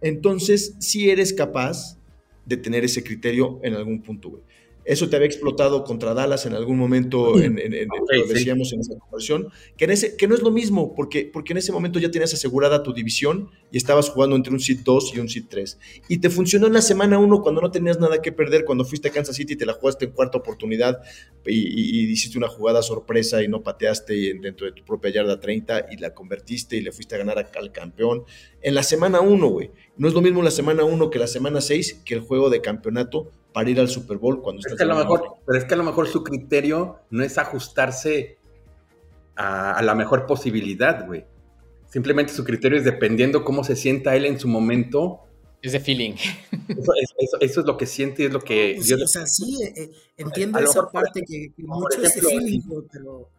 Entonces, si eres capaz de tener ese criterio en algún punto, güey. Eso te había explotado contra Dallas en algún momento, en, en- en- Ok, lo sí. decíamos en esa conversión, que, en ese, que no es lo mismo, porque, porque en ese momento ya tenías asegurada tu división y estabas jugando entre un seed 2 y un seed 3. Y te funcionó en la semana 1 cuando no tenías nada que perder, cuando fuiste a Kansas City y te la jugaste en cuarta oportunidad y, y- y hiciste una jugada sorpresa y no pateaste en- dentro de tu propia yarda 30 y la convertiste y le fuiste a ganar al campeón. En la semana 1, güey. No es lo mismo la semana 1 que la semana 6 que el juego de campeonato para ir al Super Bowl cuando Es estás que a lo mejor, pero es que a lo mejor su criterio no es ajustarse a, a la mejor posibilidad, güey. Simplemente su criterio es dependiendo cómo se sienta él en su momento. Es de feeling. Eso, eso- eso- eso es lo que siente y es lo que. Pues sí, o sea, sí, eh, eh, entiendo esa mejor, parte que, que mucho es de ejemplo, feeling, pero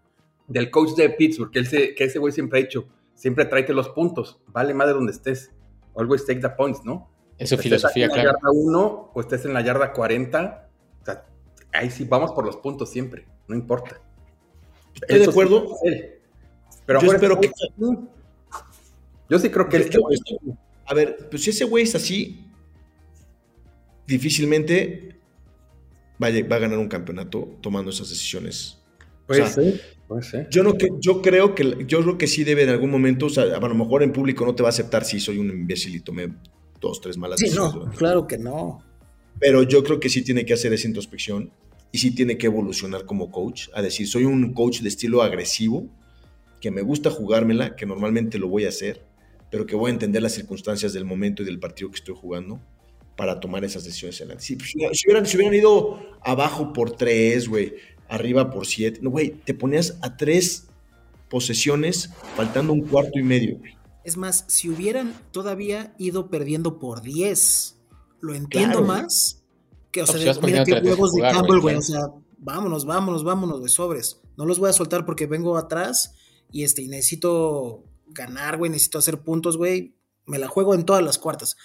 del coach de Pittsburgh, que, él se- que ese güey siempre ha dicho, siempre tráete los puntos, vale madre donde estés. Always take the points, ¿no? Es su Estés filosofía, en la claro. yarda 1 o estés en la yarda 40, o sea, ahí sí vamos por los puntos siempre, no importa. Estoy de Eso sí acuerdo. él. Pero Yo espero este que- Yo sí creo que Yo- yo- A ver, pues si ese güey es así, difícilmente va a, va a ganar un campeonato tomando esas decisiones. Puede o sea, ser, puede ser. Yo, no, que- yo, creo que, yo creo que sí debe en algún momento, o sea, a lo mejor en público no te va a aceptar si soy un imbécil y tomé dos, tres malas sí, decisiones. no, claro que no. Pero yo creo que sí tiene que hacer esa introspección y sí tiene que evolucionar como coach. A decir, soy un coach de estilo agresivo, que me gusta jugármela, que normalmente lo voy a hacer, pero que voy a entender las circunstancias del momento y del partido que estoy jugando para tomar esas decisiones. En la... si, si hubieran, si hubieran ido abajo por tres, güey, arriba por siete, no, güey, te ponías a tres posesiones faltando un cuarto y medio, güey. Es más, si hubieran todavía ido perdiendo por 10, lo entiendo Claro. más que, o No, sea, pues vas mira qué huevos de jugar, Campbell, güey. O sea, vámonos, vámonos, vámonos de sobres. No los voy a soltar porque vengo atrás y este, y necesito ganar, güey, necesito hacer puntos, güey. Me la juego en todas las cuartas.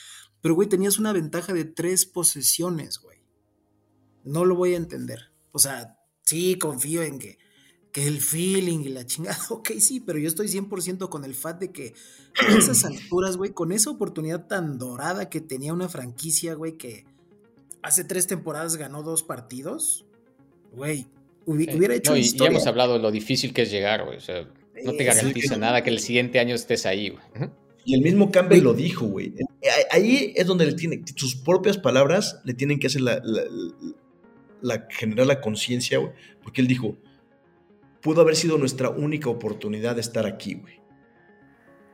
Pero, güey, tenías una ventaja de tres posesiones, güey. No lo voy a entender. O sea, sí, confío en que, que el feeling y la chingada, ok, sí, pero yo estoy 100% con el fat de que a esas alturas, güey, con esa oportunidad tan dorada que tenía una franquicia, güey, que hace tres temporadas ganó dos partidos, güey, Sí. hubiera hecho No, y, y historia. hemos hablado de lo difícil que es llegar, güey. O sea, no te garantiza nada que el siguiente año estés ahí, güey. Y el mismo Campbell lo dijo, güey. Ahí es donde le tiene, sus propias palabras le tienen que hacer la, la- la- generar la conciencia, güey. Porque él dijo, pudo haber sido nuestra única oportunidad de estar aquí, güey.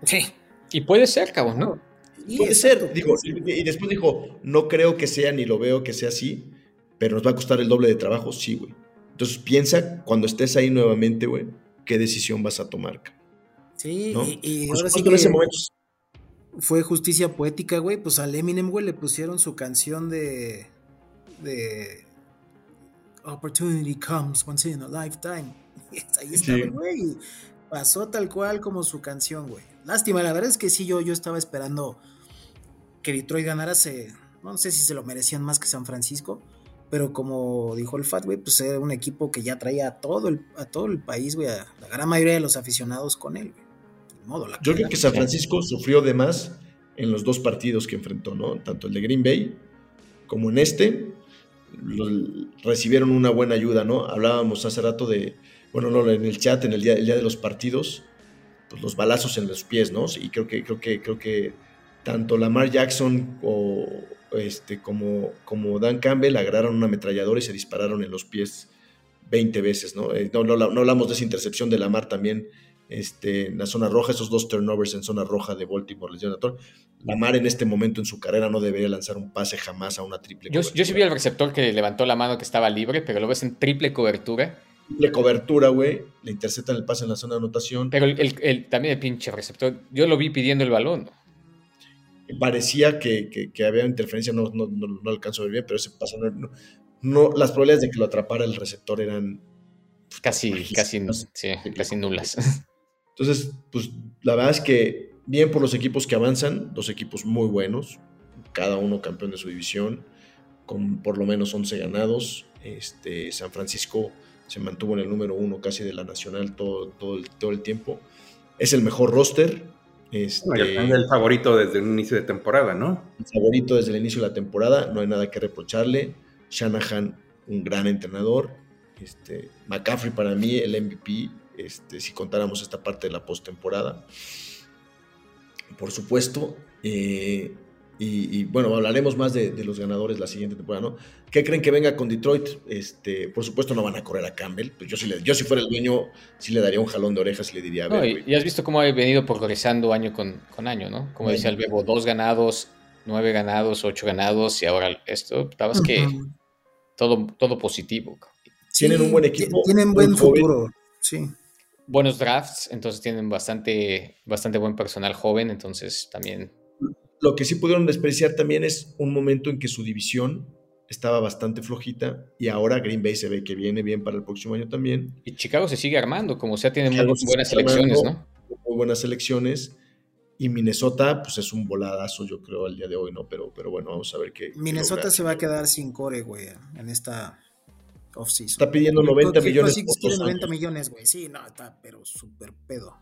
Sí. Y puede ser, cabrón, ¿no? Puede exacto, ser, digo, y, después dijo, no creo que sea ni lo veo que sea así, pero nos va a costar el doble de trabajo, sí, güey. Entonces piensa cuando estés ahí nuevamente, güey, qué decisión vas a tomar. cabrón, Sí, ¿no? y, y Por ahora sí supuesto, en ese momento fue justicia poética, güey. Pues al Eminem, güey, le pusieron su canción de. de. Opportunity comes once in a lifetime. Ahí está, Sí. güey. Pasó tal cual como su canción, güey. Lástima, la verdad es que sí, yo, yo estaba esperando que Detroit ganara. Se, no sé si se lo merecían más que San Francisco. Pero como dijo el Fat, güey, pues era un equipo que ya traía a todo el, a todo el país, güey, a la gran mayoría de los aficionados con él, güey. Modo, la Yo creo que San Francisco sufrió de más en los dos partidos que enfrentó, ¿no? Tanto el de Green Bay como en este. Recibieron una buena ayuda, ¿no? Hablábamos hace rato de, bueno, no, en el chat, en el día, el día de los partidos, pues los balazos en los pies, ¿no? Y creo que, creo que, creo que tanto Lamar Jackson o este, como, como Dan Campbell agarraron una ametralladora y se dispararon en los pies 20 veces, ¿no? Eh, no, no, no hablamos de esa intercepción de Lamar también este, en la zona roja, esos dos turnovers en zona roja de Baltimore les dieron a. Lamar en este momento en su carrera no debería lanzar un pase jamás a una triple Yo, cobertura. yo sí vi al receptor que levantó la mano que estaba libre, pero lo ves en triple cobertura. Triple cobertura, güey, le interceptan el pase en la zona de anotación. Pero el, el- el- también el pinche receptor, yo lo vi pidiendo el balón. Parecía que, que- que había interferencia, no, no, no, no alcanzo a ver bien, pero ese pase no, las probabilidades de que lo atrapara el receptor eran Casi, casi, sí, casi nulas. Entonces, pues la verdad es que bien por los equipos que avanzan, dos equipos muy buenos, cada uno campeón de su división, con por lo menos 11 ganados. Este, San Francisco se mantuvo en el número uno casi de la nacional todo, todo, el, todo el tiempo. Es el mejor roster, este, Bueno, el favorito desde un inicio de temporada, ¿no? el favorito desde el inicio de la temporada, no hay nada que reprocharle. Shanahan, un gran entrenador. Este, McCaffrey para mí el MVP, este, si contáramos esta parte de la postemporada. Por supuesto. Eh, y, bueno, hablaremos más de, los ganadores la siguiente temporada, ¿no? ¿Qué creen que venga con Detroit? Este, por supuesto no van a correr a Campbell. Pues yo, si le, yo si fuera el dueño, sí le daría un jalón de orejas y le diría... A y, has visto cómo ha venido progresando año con, con año, ¿no? Como decía el Bebo, dos ganados, nueve ganados, ocho ganados y ahora esto, estabas que todo, todo positivo. tienen un buen equipo. Tienen buen futuro, sí. Buenos drafts, entonces tienen bastante, bastante buen personal joven, entonces también lo que sí pudieron despreciar también es un momento en que su división estaba bastante flojita y ahora Green Bay se ve que viene bien para el próximo año también. Y Chicago se sigue armando, como sea, tiene muy buenas selecciones, ¿no? Muy buenas selecciones. Y Minnesota, pues es un voladazo, yo creo, al día de hoy, ¿no? Pero, pero bueno, vamos a ver qué. Minnesota se va a quedar sin core, güey, en esta offseason. Está pidiendo 90 millones. Sí, quiere 90 millones, güey. Sí, no, está, pero súper pedo.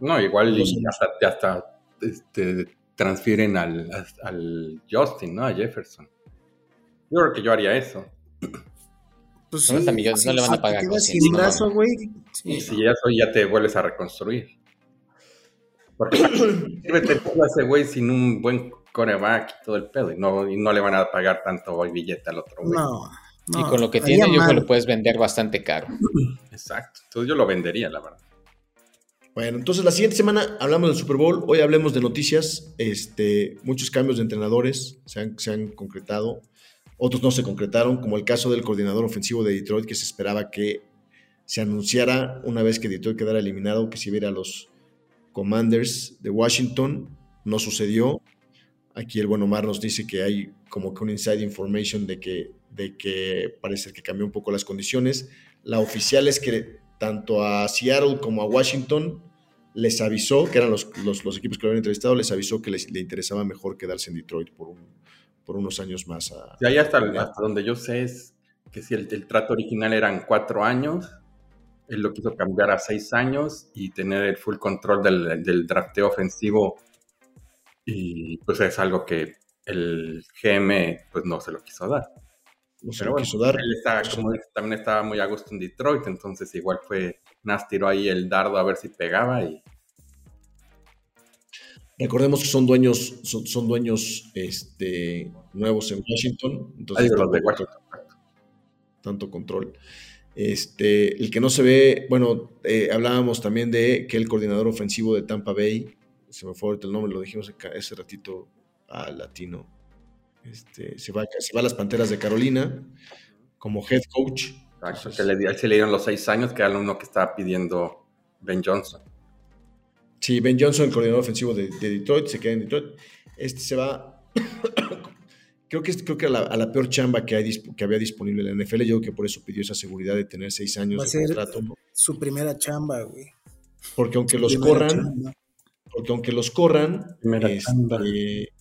No, igual y hasta, hasta este, transfieren al, al Justin, ¿no? A Jefferson. Yo creo que yo haría eso. Pues sí, millones no le van a pagar. sin brazo, güey. Y si ya soy, ya te vuelves a reconstruir. Porque sirve ese güey sin un buen coreback y todo el pedo. Y no, y no le van a pagar tanto billete al otro güey. No, no. Y con lo que tiene, yo creo que lo puedes vender bastante caro. Exacto. Entonces yo lo vendería, la verdad. Bueno, entonces la siguiente semana hablamos del Super Bowl, hoy hablemos de noticias, este, muchos cambios de entrenadores se han, se han concretado, otros no se concretaron, como el caso del coordinador ofensivo de Detroit, que se esperaba que se anunciara una vez que Detroit quedara eliminado, que se viera a los Commanders de Washington, no sucedió. Aquí el buen Omar nos dice que hay como que un inside information de que, de que parece que cambió un poco las condiciones. La oficial es que tanto a Seattle como a Washington les avisó, que eran los, los, equipos que lo habían entrevistado, les avisó que les, le interesaba mejor quedarse en Detroit por, por unos años más. A, ahí hasta, donde yo sé es que si el, trato original eran cuatro años, él lo quiso cambiar a seis años y tener el full control del, del drafteo ofensivo y pues es algo que el GM pues no se lo quiso dar. Pero bueno, Él está, como también estaba muy a gusto en Detroit, entonces igual fue, Nas tiró ahí el dardo a ver si pegaba y... Recordemos que son dueños, son, dueños este, nuevos en Washington. Entonces, Tanto control. Este, el que no se ve, bueno, eh, hablábamos también de que el coordinador ofensivo de Tampa Bay, se me fue ahorita el nombre, lo dijimos ese ratito al latino, este, se, va, se va a las Panteras de Carolina como head coach. se le, se le dieron los seis años, que era uno que estaba pidiendo Ben Johnson. Sí, Ben Johnson, el coordinador ofensivo de, Detroit, se queda en Detroit. Este se va. creo que, creo que a, la, peor chamba que, hay, que había disponible en la NFL. Yo creo que por eso pidió esa seguridad de tener seis años de contrato. Su primera chamba, güey. Porque aunque los corran, porque aunque los corran, este,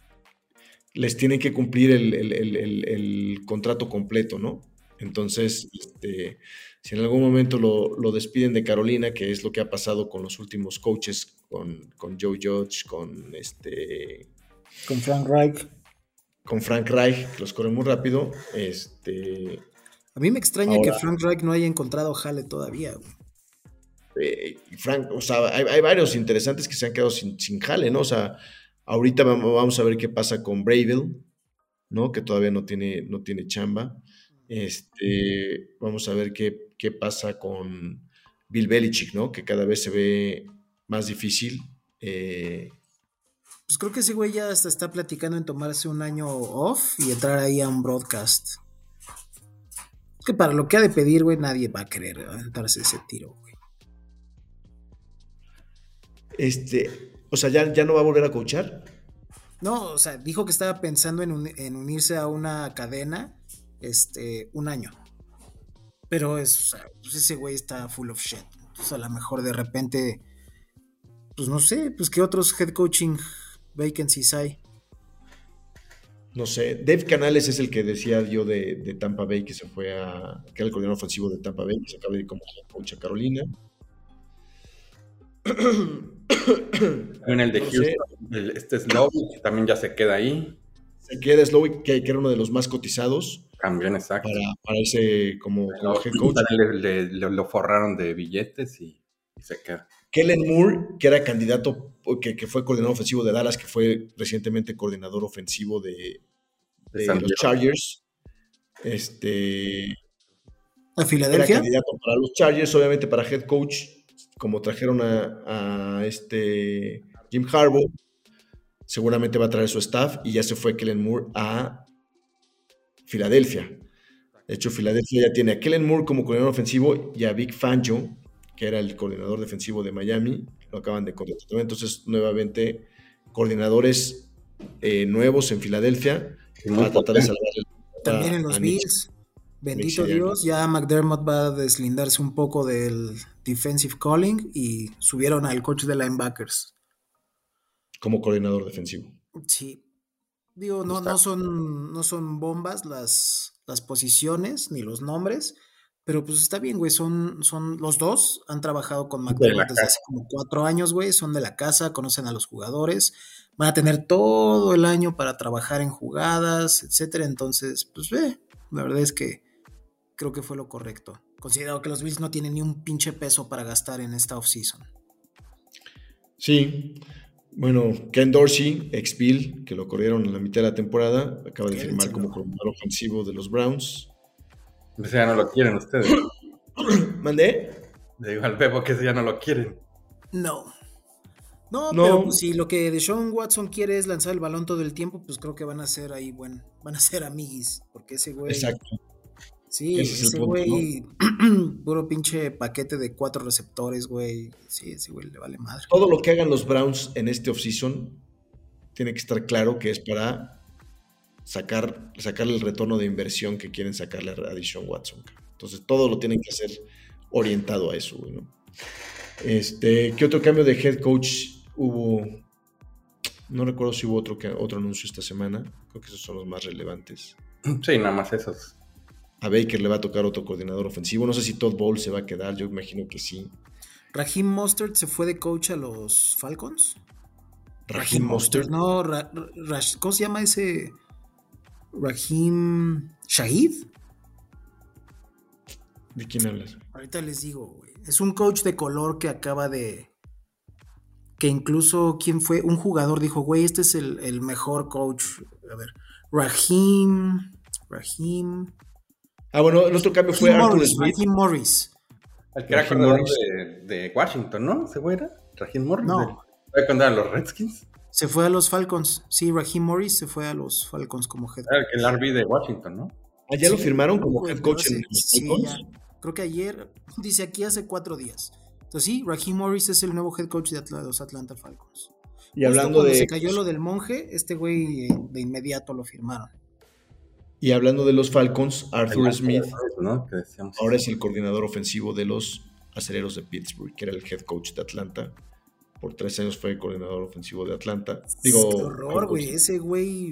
les tienen que cumplir el, contrato completo, ¿no? Entonces, este, si en algún momento lo, despiden de Carolina, que es lo que ha pasado con los últimos coaches, con, con Joe Judge, con este... Con Frank Reich. Con Frank Reich, que los corren muy rápido. Este, a mí me extraña que Frank Reich no haya encontrado jale todavía. Eh, Frank, o sea, hay, varios interesantes que se han quedado sin, sin jale, ¿no? O sea, Ahorita vamos a ver qué pasa con Bravel, ¿no? Que todavía no tiene, no tiene chamba. Este, vamos a ver qué, qué pasa con Bill Belichick, ¿no? Que cada vez se ve más difícil. Eh, pues creo que ese güey ya hasta está platicando en tomarse un año off y entrar ahí a un broadcast. Es que para lo que ha de pedir, güey, nadie va a querer aventarse ese tiro, güey. Este, o sea, ¿ya, ya no va a volver a coachar? No, o sea, dijo que estaba pensando en, unirse a una cadena este, un año. Pero es, pues ese güey está full of shit. Entonces a lo mejor de repente, pues no sé, pues qué otros head coaching vacancies hay. No sé, Dave Canales es el que decía yo de, Tampa Bay que se fue a, que era el coordinador ofensivo de Tampa Bay, que se acaba de ir como coach a Carolina. en el de Houston, este Slow también ya se queda ahí. queda Slowick, que, que era uno de los más cotizados También, exacto. para, para ese como, head coach. le, le- le- lo forraron de billetes y, y se queda. Kellen Moore, que era candidato, que, que fue coordinador ofensivo de Dallas, que fue recientemente coordinador ofensivo de, De de San los. Chargers. Este, ¿A era Filadelfia? candidato para los Chargers, obviamente para head coach, como trajeron a, a este Jim Harbaugh, seguramente va a traer su staff y ya se fue Kellen Moore a Filadelfia. De hecho, Filadelfia ya tiene a Kellen Moore como coordinador ofensivo y a Vic Fangio, que era el coordinador defensivo de Miami, lo acaban de contratar. Entonces, nuevamente, coordinadores eh, nuevos en Filadelfia para tratar de salvar el También en los. Bills. Bendito Dios, ya McDermott va a deslindarse un poco del defensive calling y subieron al coach de linebackers. como coordinador defensivo. Sí. Digo, no, no son, no son bombas las, las posiciones ni los nombres, pero pues está bien, güey. Son, son los dos han trabajado con McDermott desde hace como cuatro años, güey. Son de la casa, conocen a los jugadores, van a tener todo el año para trabajar en jugadas, etcétera. Entonces, pues ve, la verdad es que creo que fue lo correcto. Considerado que los Bills no tienen ni un pinche peso para gastar en esta offseason. Sí. Bueno, Ken Dorsey, ex Bill, que lo corrieron en la mitad de la temporada, acaba de firmar como coordinador ofensivo de los Browns. Ese ya no lo quieren ustedes. ¿Mandé? Le digo al Bebo que ese ya no lo quieren. No. No, No. pero pues, si lo que Deshaun Watson quiere es lanzar el balón todo el tiempo, pues creo que van a ser ahí, bueno, van a ser amiguis, porque ese güey, Exacto. Sí, ese es el ese punto, güey, puro pinche paquete de cuatro receptores, güey, sí, ese güey le vale madre. Todo lo que hagan los Browns en este offseason tiene que estar claro que es para sacar, sacarle el retorno de inversión que quieren sacarle a Deshaun Watson. Entonces, todo lo tienen que hacer orientado a eso, güey, ¿no? Este, ¿qué otro cambio de head coach hubo? No recuerdo si hubo otro, que- otro anuncio esta semana. Creo que esos son los más relevantes. Sí, nada más esos. A Baker le va a tocar otro coordinador ofensivo. No sé si Todd Bowles se va a quedar. Yo imagino que sí. Raheem Mostert se fue de coach a los Falcons. Raheem Mostert. No, Ra- Ra- ¿cómo se llama ese? Raheem Shahid. ¿De quién hablas? Ahorita les digo, güey. Es un coach de color que acaba de. Que incluso, ¿quién fue? Un jugador dijo, güey, este es el, el mejor coach. A ver. Raheem. Raheem. Ah, bueno, el otro cambio fue Raheem Arthur Morris. Smith. Morris. El que era Raheem de, de Washington, ¿no? ¿Ese güey era? ¿Raheem Morris? No. De- ¿Fue cuando eran los Redskins? Se fue a los Falcons. Sí, Raheem Morris se fue a los Falcons como head Era el, el RB de Washington, ¿no? Ah, ya lo Sí, firmaron como head coach pero en hace- los sí, Falcons? ya. Creo que ayer, dice aquí hace cuatro días. Entonces sí, Raheem Morris es el nuevo head coach de Atla- los Atlanta Falcons. Y Justo hablando cuando de se cayó lo del monje, este güey eh, de inmediato lo firmaron. Y hablando de los Falcons, Arthur El- Smith ¿no? Que decíamos. ahora es el coordinador ofensivo de los Acereros de Pittsburgh, que era el head coach de Atlanta. Por tres años fue el coordinador ofensivo de Atlanta. Digo, Qué horror, güey. Ese güey.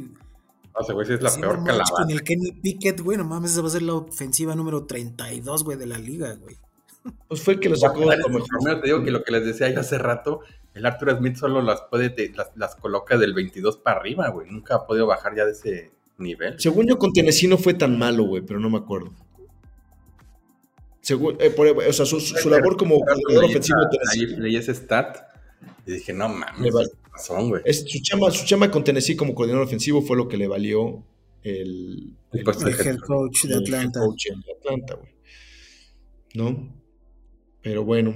No, ese güey sí es la sí, peor no manches, calabaza. Con el Kenny Pickett, güey, no mames, esa va a ser la ofensiva número 32, güey, de la liga, güey. Pues fue el que lo sacó Dale, como mejor. Primero te digo que lo que les decía yo hace rato, el Arthur Smith solo las puede, te- las, las coloca del 22 para arriba, güey. Nunca ha podido bajar ya de ese nivel. Según yo, con Tennessee no fue tan malo, güey, pero no me acuerdo. Según, eh, por- o sea, su, su- labor como coordinador Leí ofensivo de Tennessee. leí ese stat y dije, no Me mames, vale. tienes razón, güey. Es, su, chama, su chama con Tennessee como coordinador ofensivo fue lo que le valió el, El de head coach de el Atlanta. head coach en Atlanta, güey. ¿No? Pero bueno,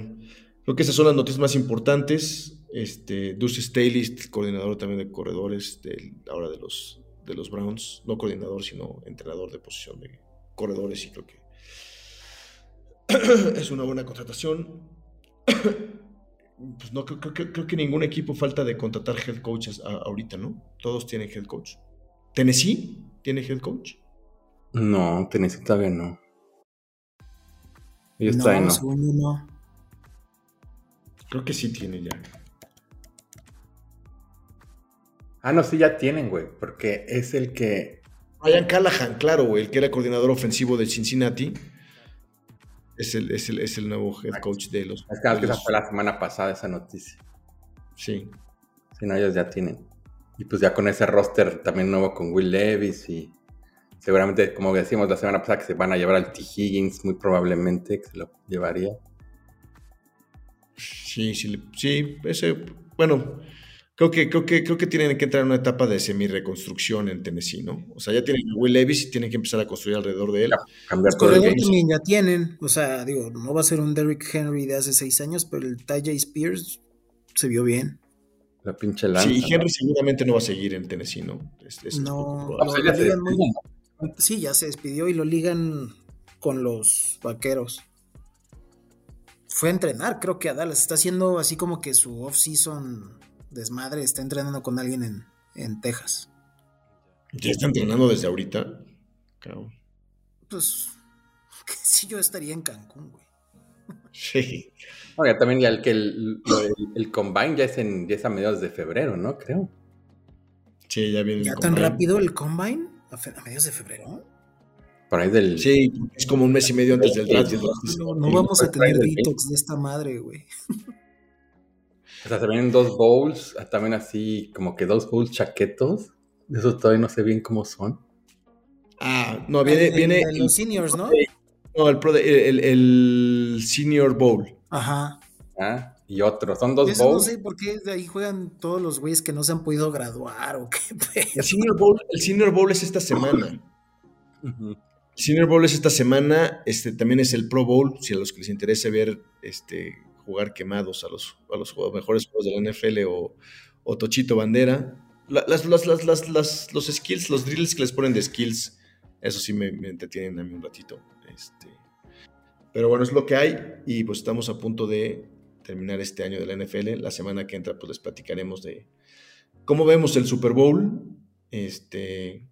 creo que esas son las noticias más importantes. Este, Deuce Staley, coordinador también de corredores, del, ahora de los, de los Browns. No coordinador, sino entrenador de posición de corredores. Y creo que es una buena contratación. Pues no, creo, creo que- creo que ningún equipo falta de contratar head coaches a- ahorita, ¿no? Todos tienen head coach. ¿Tennessee tiene head coach? No, Tennessee todavía no. Ellos no, todavía no. según yo no. Creo que sí tiene ya. Ah, no, sí, ya tienen, güey, porque es el que... Ryan Callahan, claro, güey, el que era coordinador ofensivo de Cincinnati. Es el, es el, es el nuevo head coach de los. Es que de esa fue la semana pasada esa noticia. sí. Si no, ellos ya tienen. Y pues ya con ese roster también nuevo con Will Levis y seguramente, como decíamos la semana pasada, que se van a llevar al T. Higgins, muy probablemente, que se lo llevaría. Sí, sí, sí, ese, bueno, creo que, creo que, creo que tienen que entrar en una etapa de semi-reconstrucción en Tennessee, ¿no? O sea, ya tienen a Will Levis y tienen que empezar a construir alrededor de él. Cambiar todo el también ya tienen. O sea, digo, no va a ser un Derrick Henry de hace seis años, pero el Tajay Spears se vio bien. La pinche lanza. Sí, ¿no? Henry seguramente no va a seguir en Tennessee, ¿no? Es- es No, lo ligan muy-. Sí, ya se despidió y lo ligan con los vaqueros. Fue a entrenar, creo que a Dallas. Está haciendo así como que su off-season desmadre. Está entrenando con alguien en, en Texas. Ya está entrenando desde ahorita. Cabrón. Pues, que sí, yo estaría en Cancún, güey. Sí. Oiga, también ya el que el, el combine ya es, en, ya es a mediados de febrero, ¿no? Creo. Sí, ya viene. ¿Ya el tan combine. rápido el combine? ¿A, fe- a medios de febrero? Por ahí del. Sí, es como un mes y medio antes del draft. No, no vamos a tener detox de esta madre, güey. O sea, se vienen dos bowls, ah, también así como que dos bowls chaquetos. De esos todavía no sé bien cómo son. Ah, no, viene, El- viene el los seniors, ¿no? no, el, pro de- el, el Senior Bowl. Ajá. Ah, y otro. Son dos Eso no bowls. sé por qué de ahí juegan todos los güeyes que no se han podido graduar o qué pedo. El Senior Bowl, el Senior Bowl es esta semana. El Senior Bowl es esta semana. Este también es el Pro Bowl. Si a los que les interese ver este, jugar quemados a los, a los jugadores- mejores juegos de la NFL o, o Tochito Bandera. La- las, las- las- los skills, los drills que les ponen de skills, eso sí me, me entretienen a mí un ratito. Este, pero bueno, es lo que hay. Y pues estamos a punto de terminar este año de la NFL. La semana que entra, pues les platicaremos de cómo vemos el Super Bowl. Este,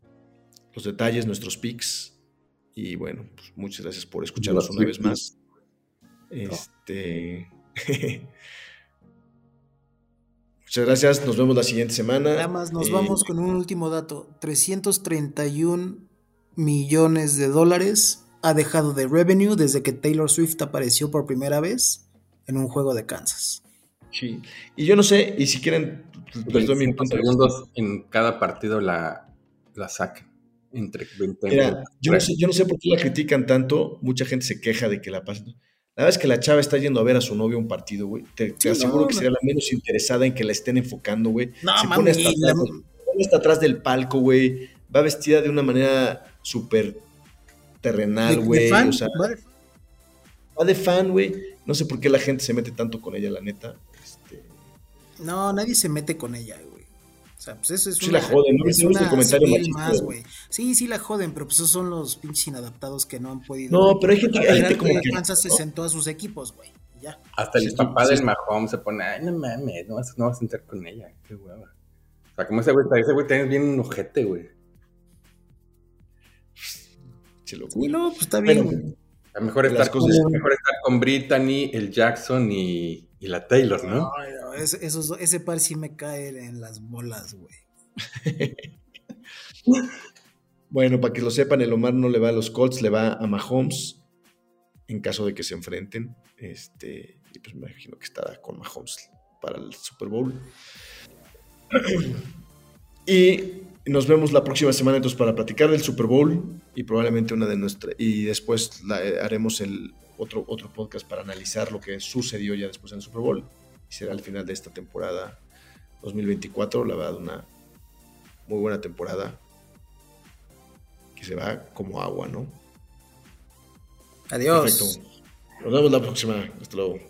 los detalles, nuestros picks. Y bueno, pues muchas gracias por escucharnos una vez más. Este. muchas gracias. Nos vemos la siguiente semana. Nada más nos Eh, vamos con un último dato. 331 millones de dólares ha dejado de revenue desde que Taylor Swift apareció por primera vez en un juego de Kansas. sí. Y yo no sé, y si quieren, les doy mi 25 punto de segundos en cada partido la, la saquen. Entre 20 Mira, yo no, sé, yo no sé por qué la critican tanto. Mucha gente se queja de que la pasen. La verdad es que la chava está yendo a ver a su novio un partido, güey. Te, te Sí, aseguro no, que no. sería la menos interesada en que la estén enfocando, güey. No, se pone hasta, atrás, se pone hasta atrás del palco, güey. Va vestida de una manera súper terrenal, güey. O sea, va de fan, güey. No sé por qué la gente se mete tanto con ella, la neta. Este, No, nadie se mete con ella, güey. O sea, pues eso es Sí una, la joden, ¿no? es ¿Viste el una comentario machista, más, güey? Sí, sí la joden, pero pues esos son los pinches inadaptados que no han podido. No, pero hay gente, hay gente General como que. Kansas se ¿no? sentó a sus equipos, güey. Ya. Hasta el Sí, papá sí, del sí. Mahomes se pone, ay, no mames, no vas, no vas a sentar con ella. Qué hueva. O sea, como ese güey, ese güey también es bien un ojete, güey. Se lo Y no, pues está bien, güey. A lo mejor estar, con, mejor estar con Brittany, el Jackson y, y la Taylor, ¿no? Ay, no, ese, esos- ese par sí me cae en las bolas, güey. Bueno, para que lo sepan, el Omar no le va a los Colts, le va a Mahomes en caso de que se enfrenten. Este, y pues me imagino que estará con Mahomes para el Super Bowl. Y nos vemos la próxima semana entonces para platicar del Super Bowl y probablemente una de nuestras y después la- eh, haremos el otro otro podcast para analizar lo que sucedió ya después en el Super Bowl y será al final de esta temporada 2024, la verdad una muy buena temporada que se va como agua, ¿no? Adiós. Perfecto. Nos vemos la próxima. Hasta luego.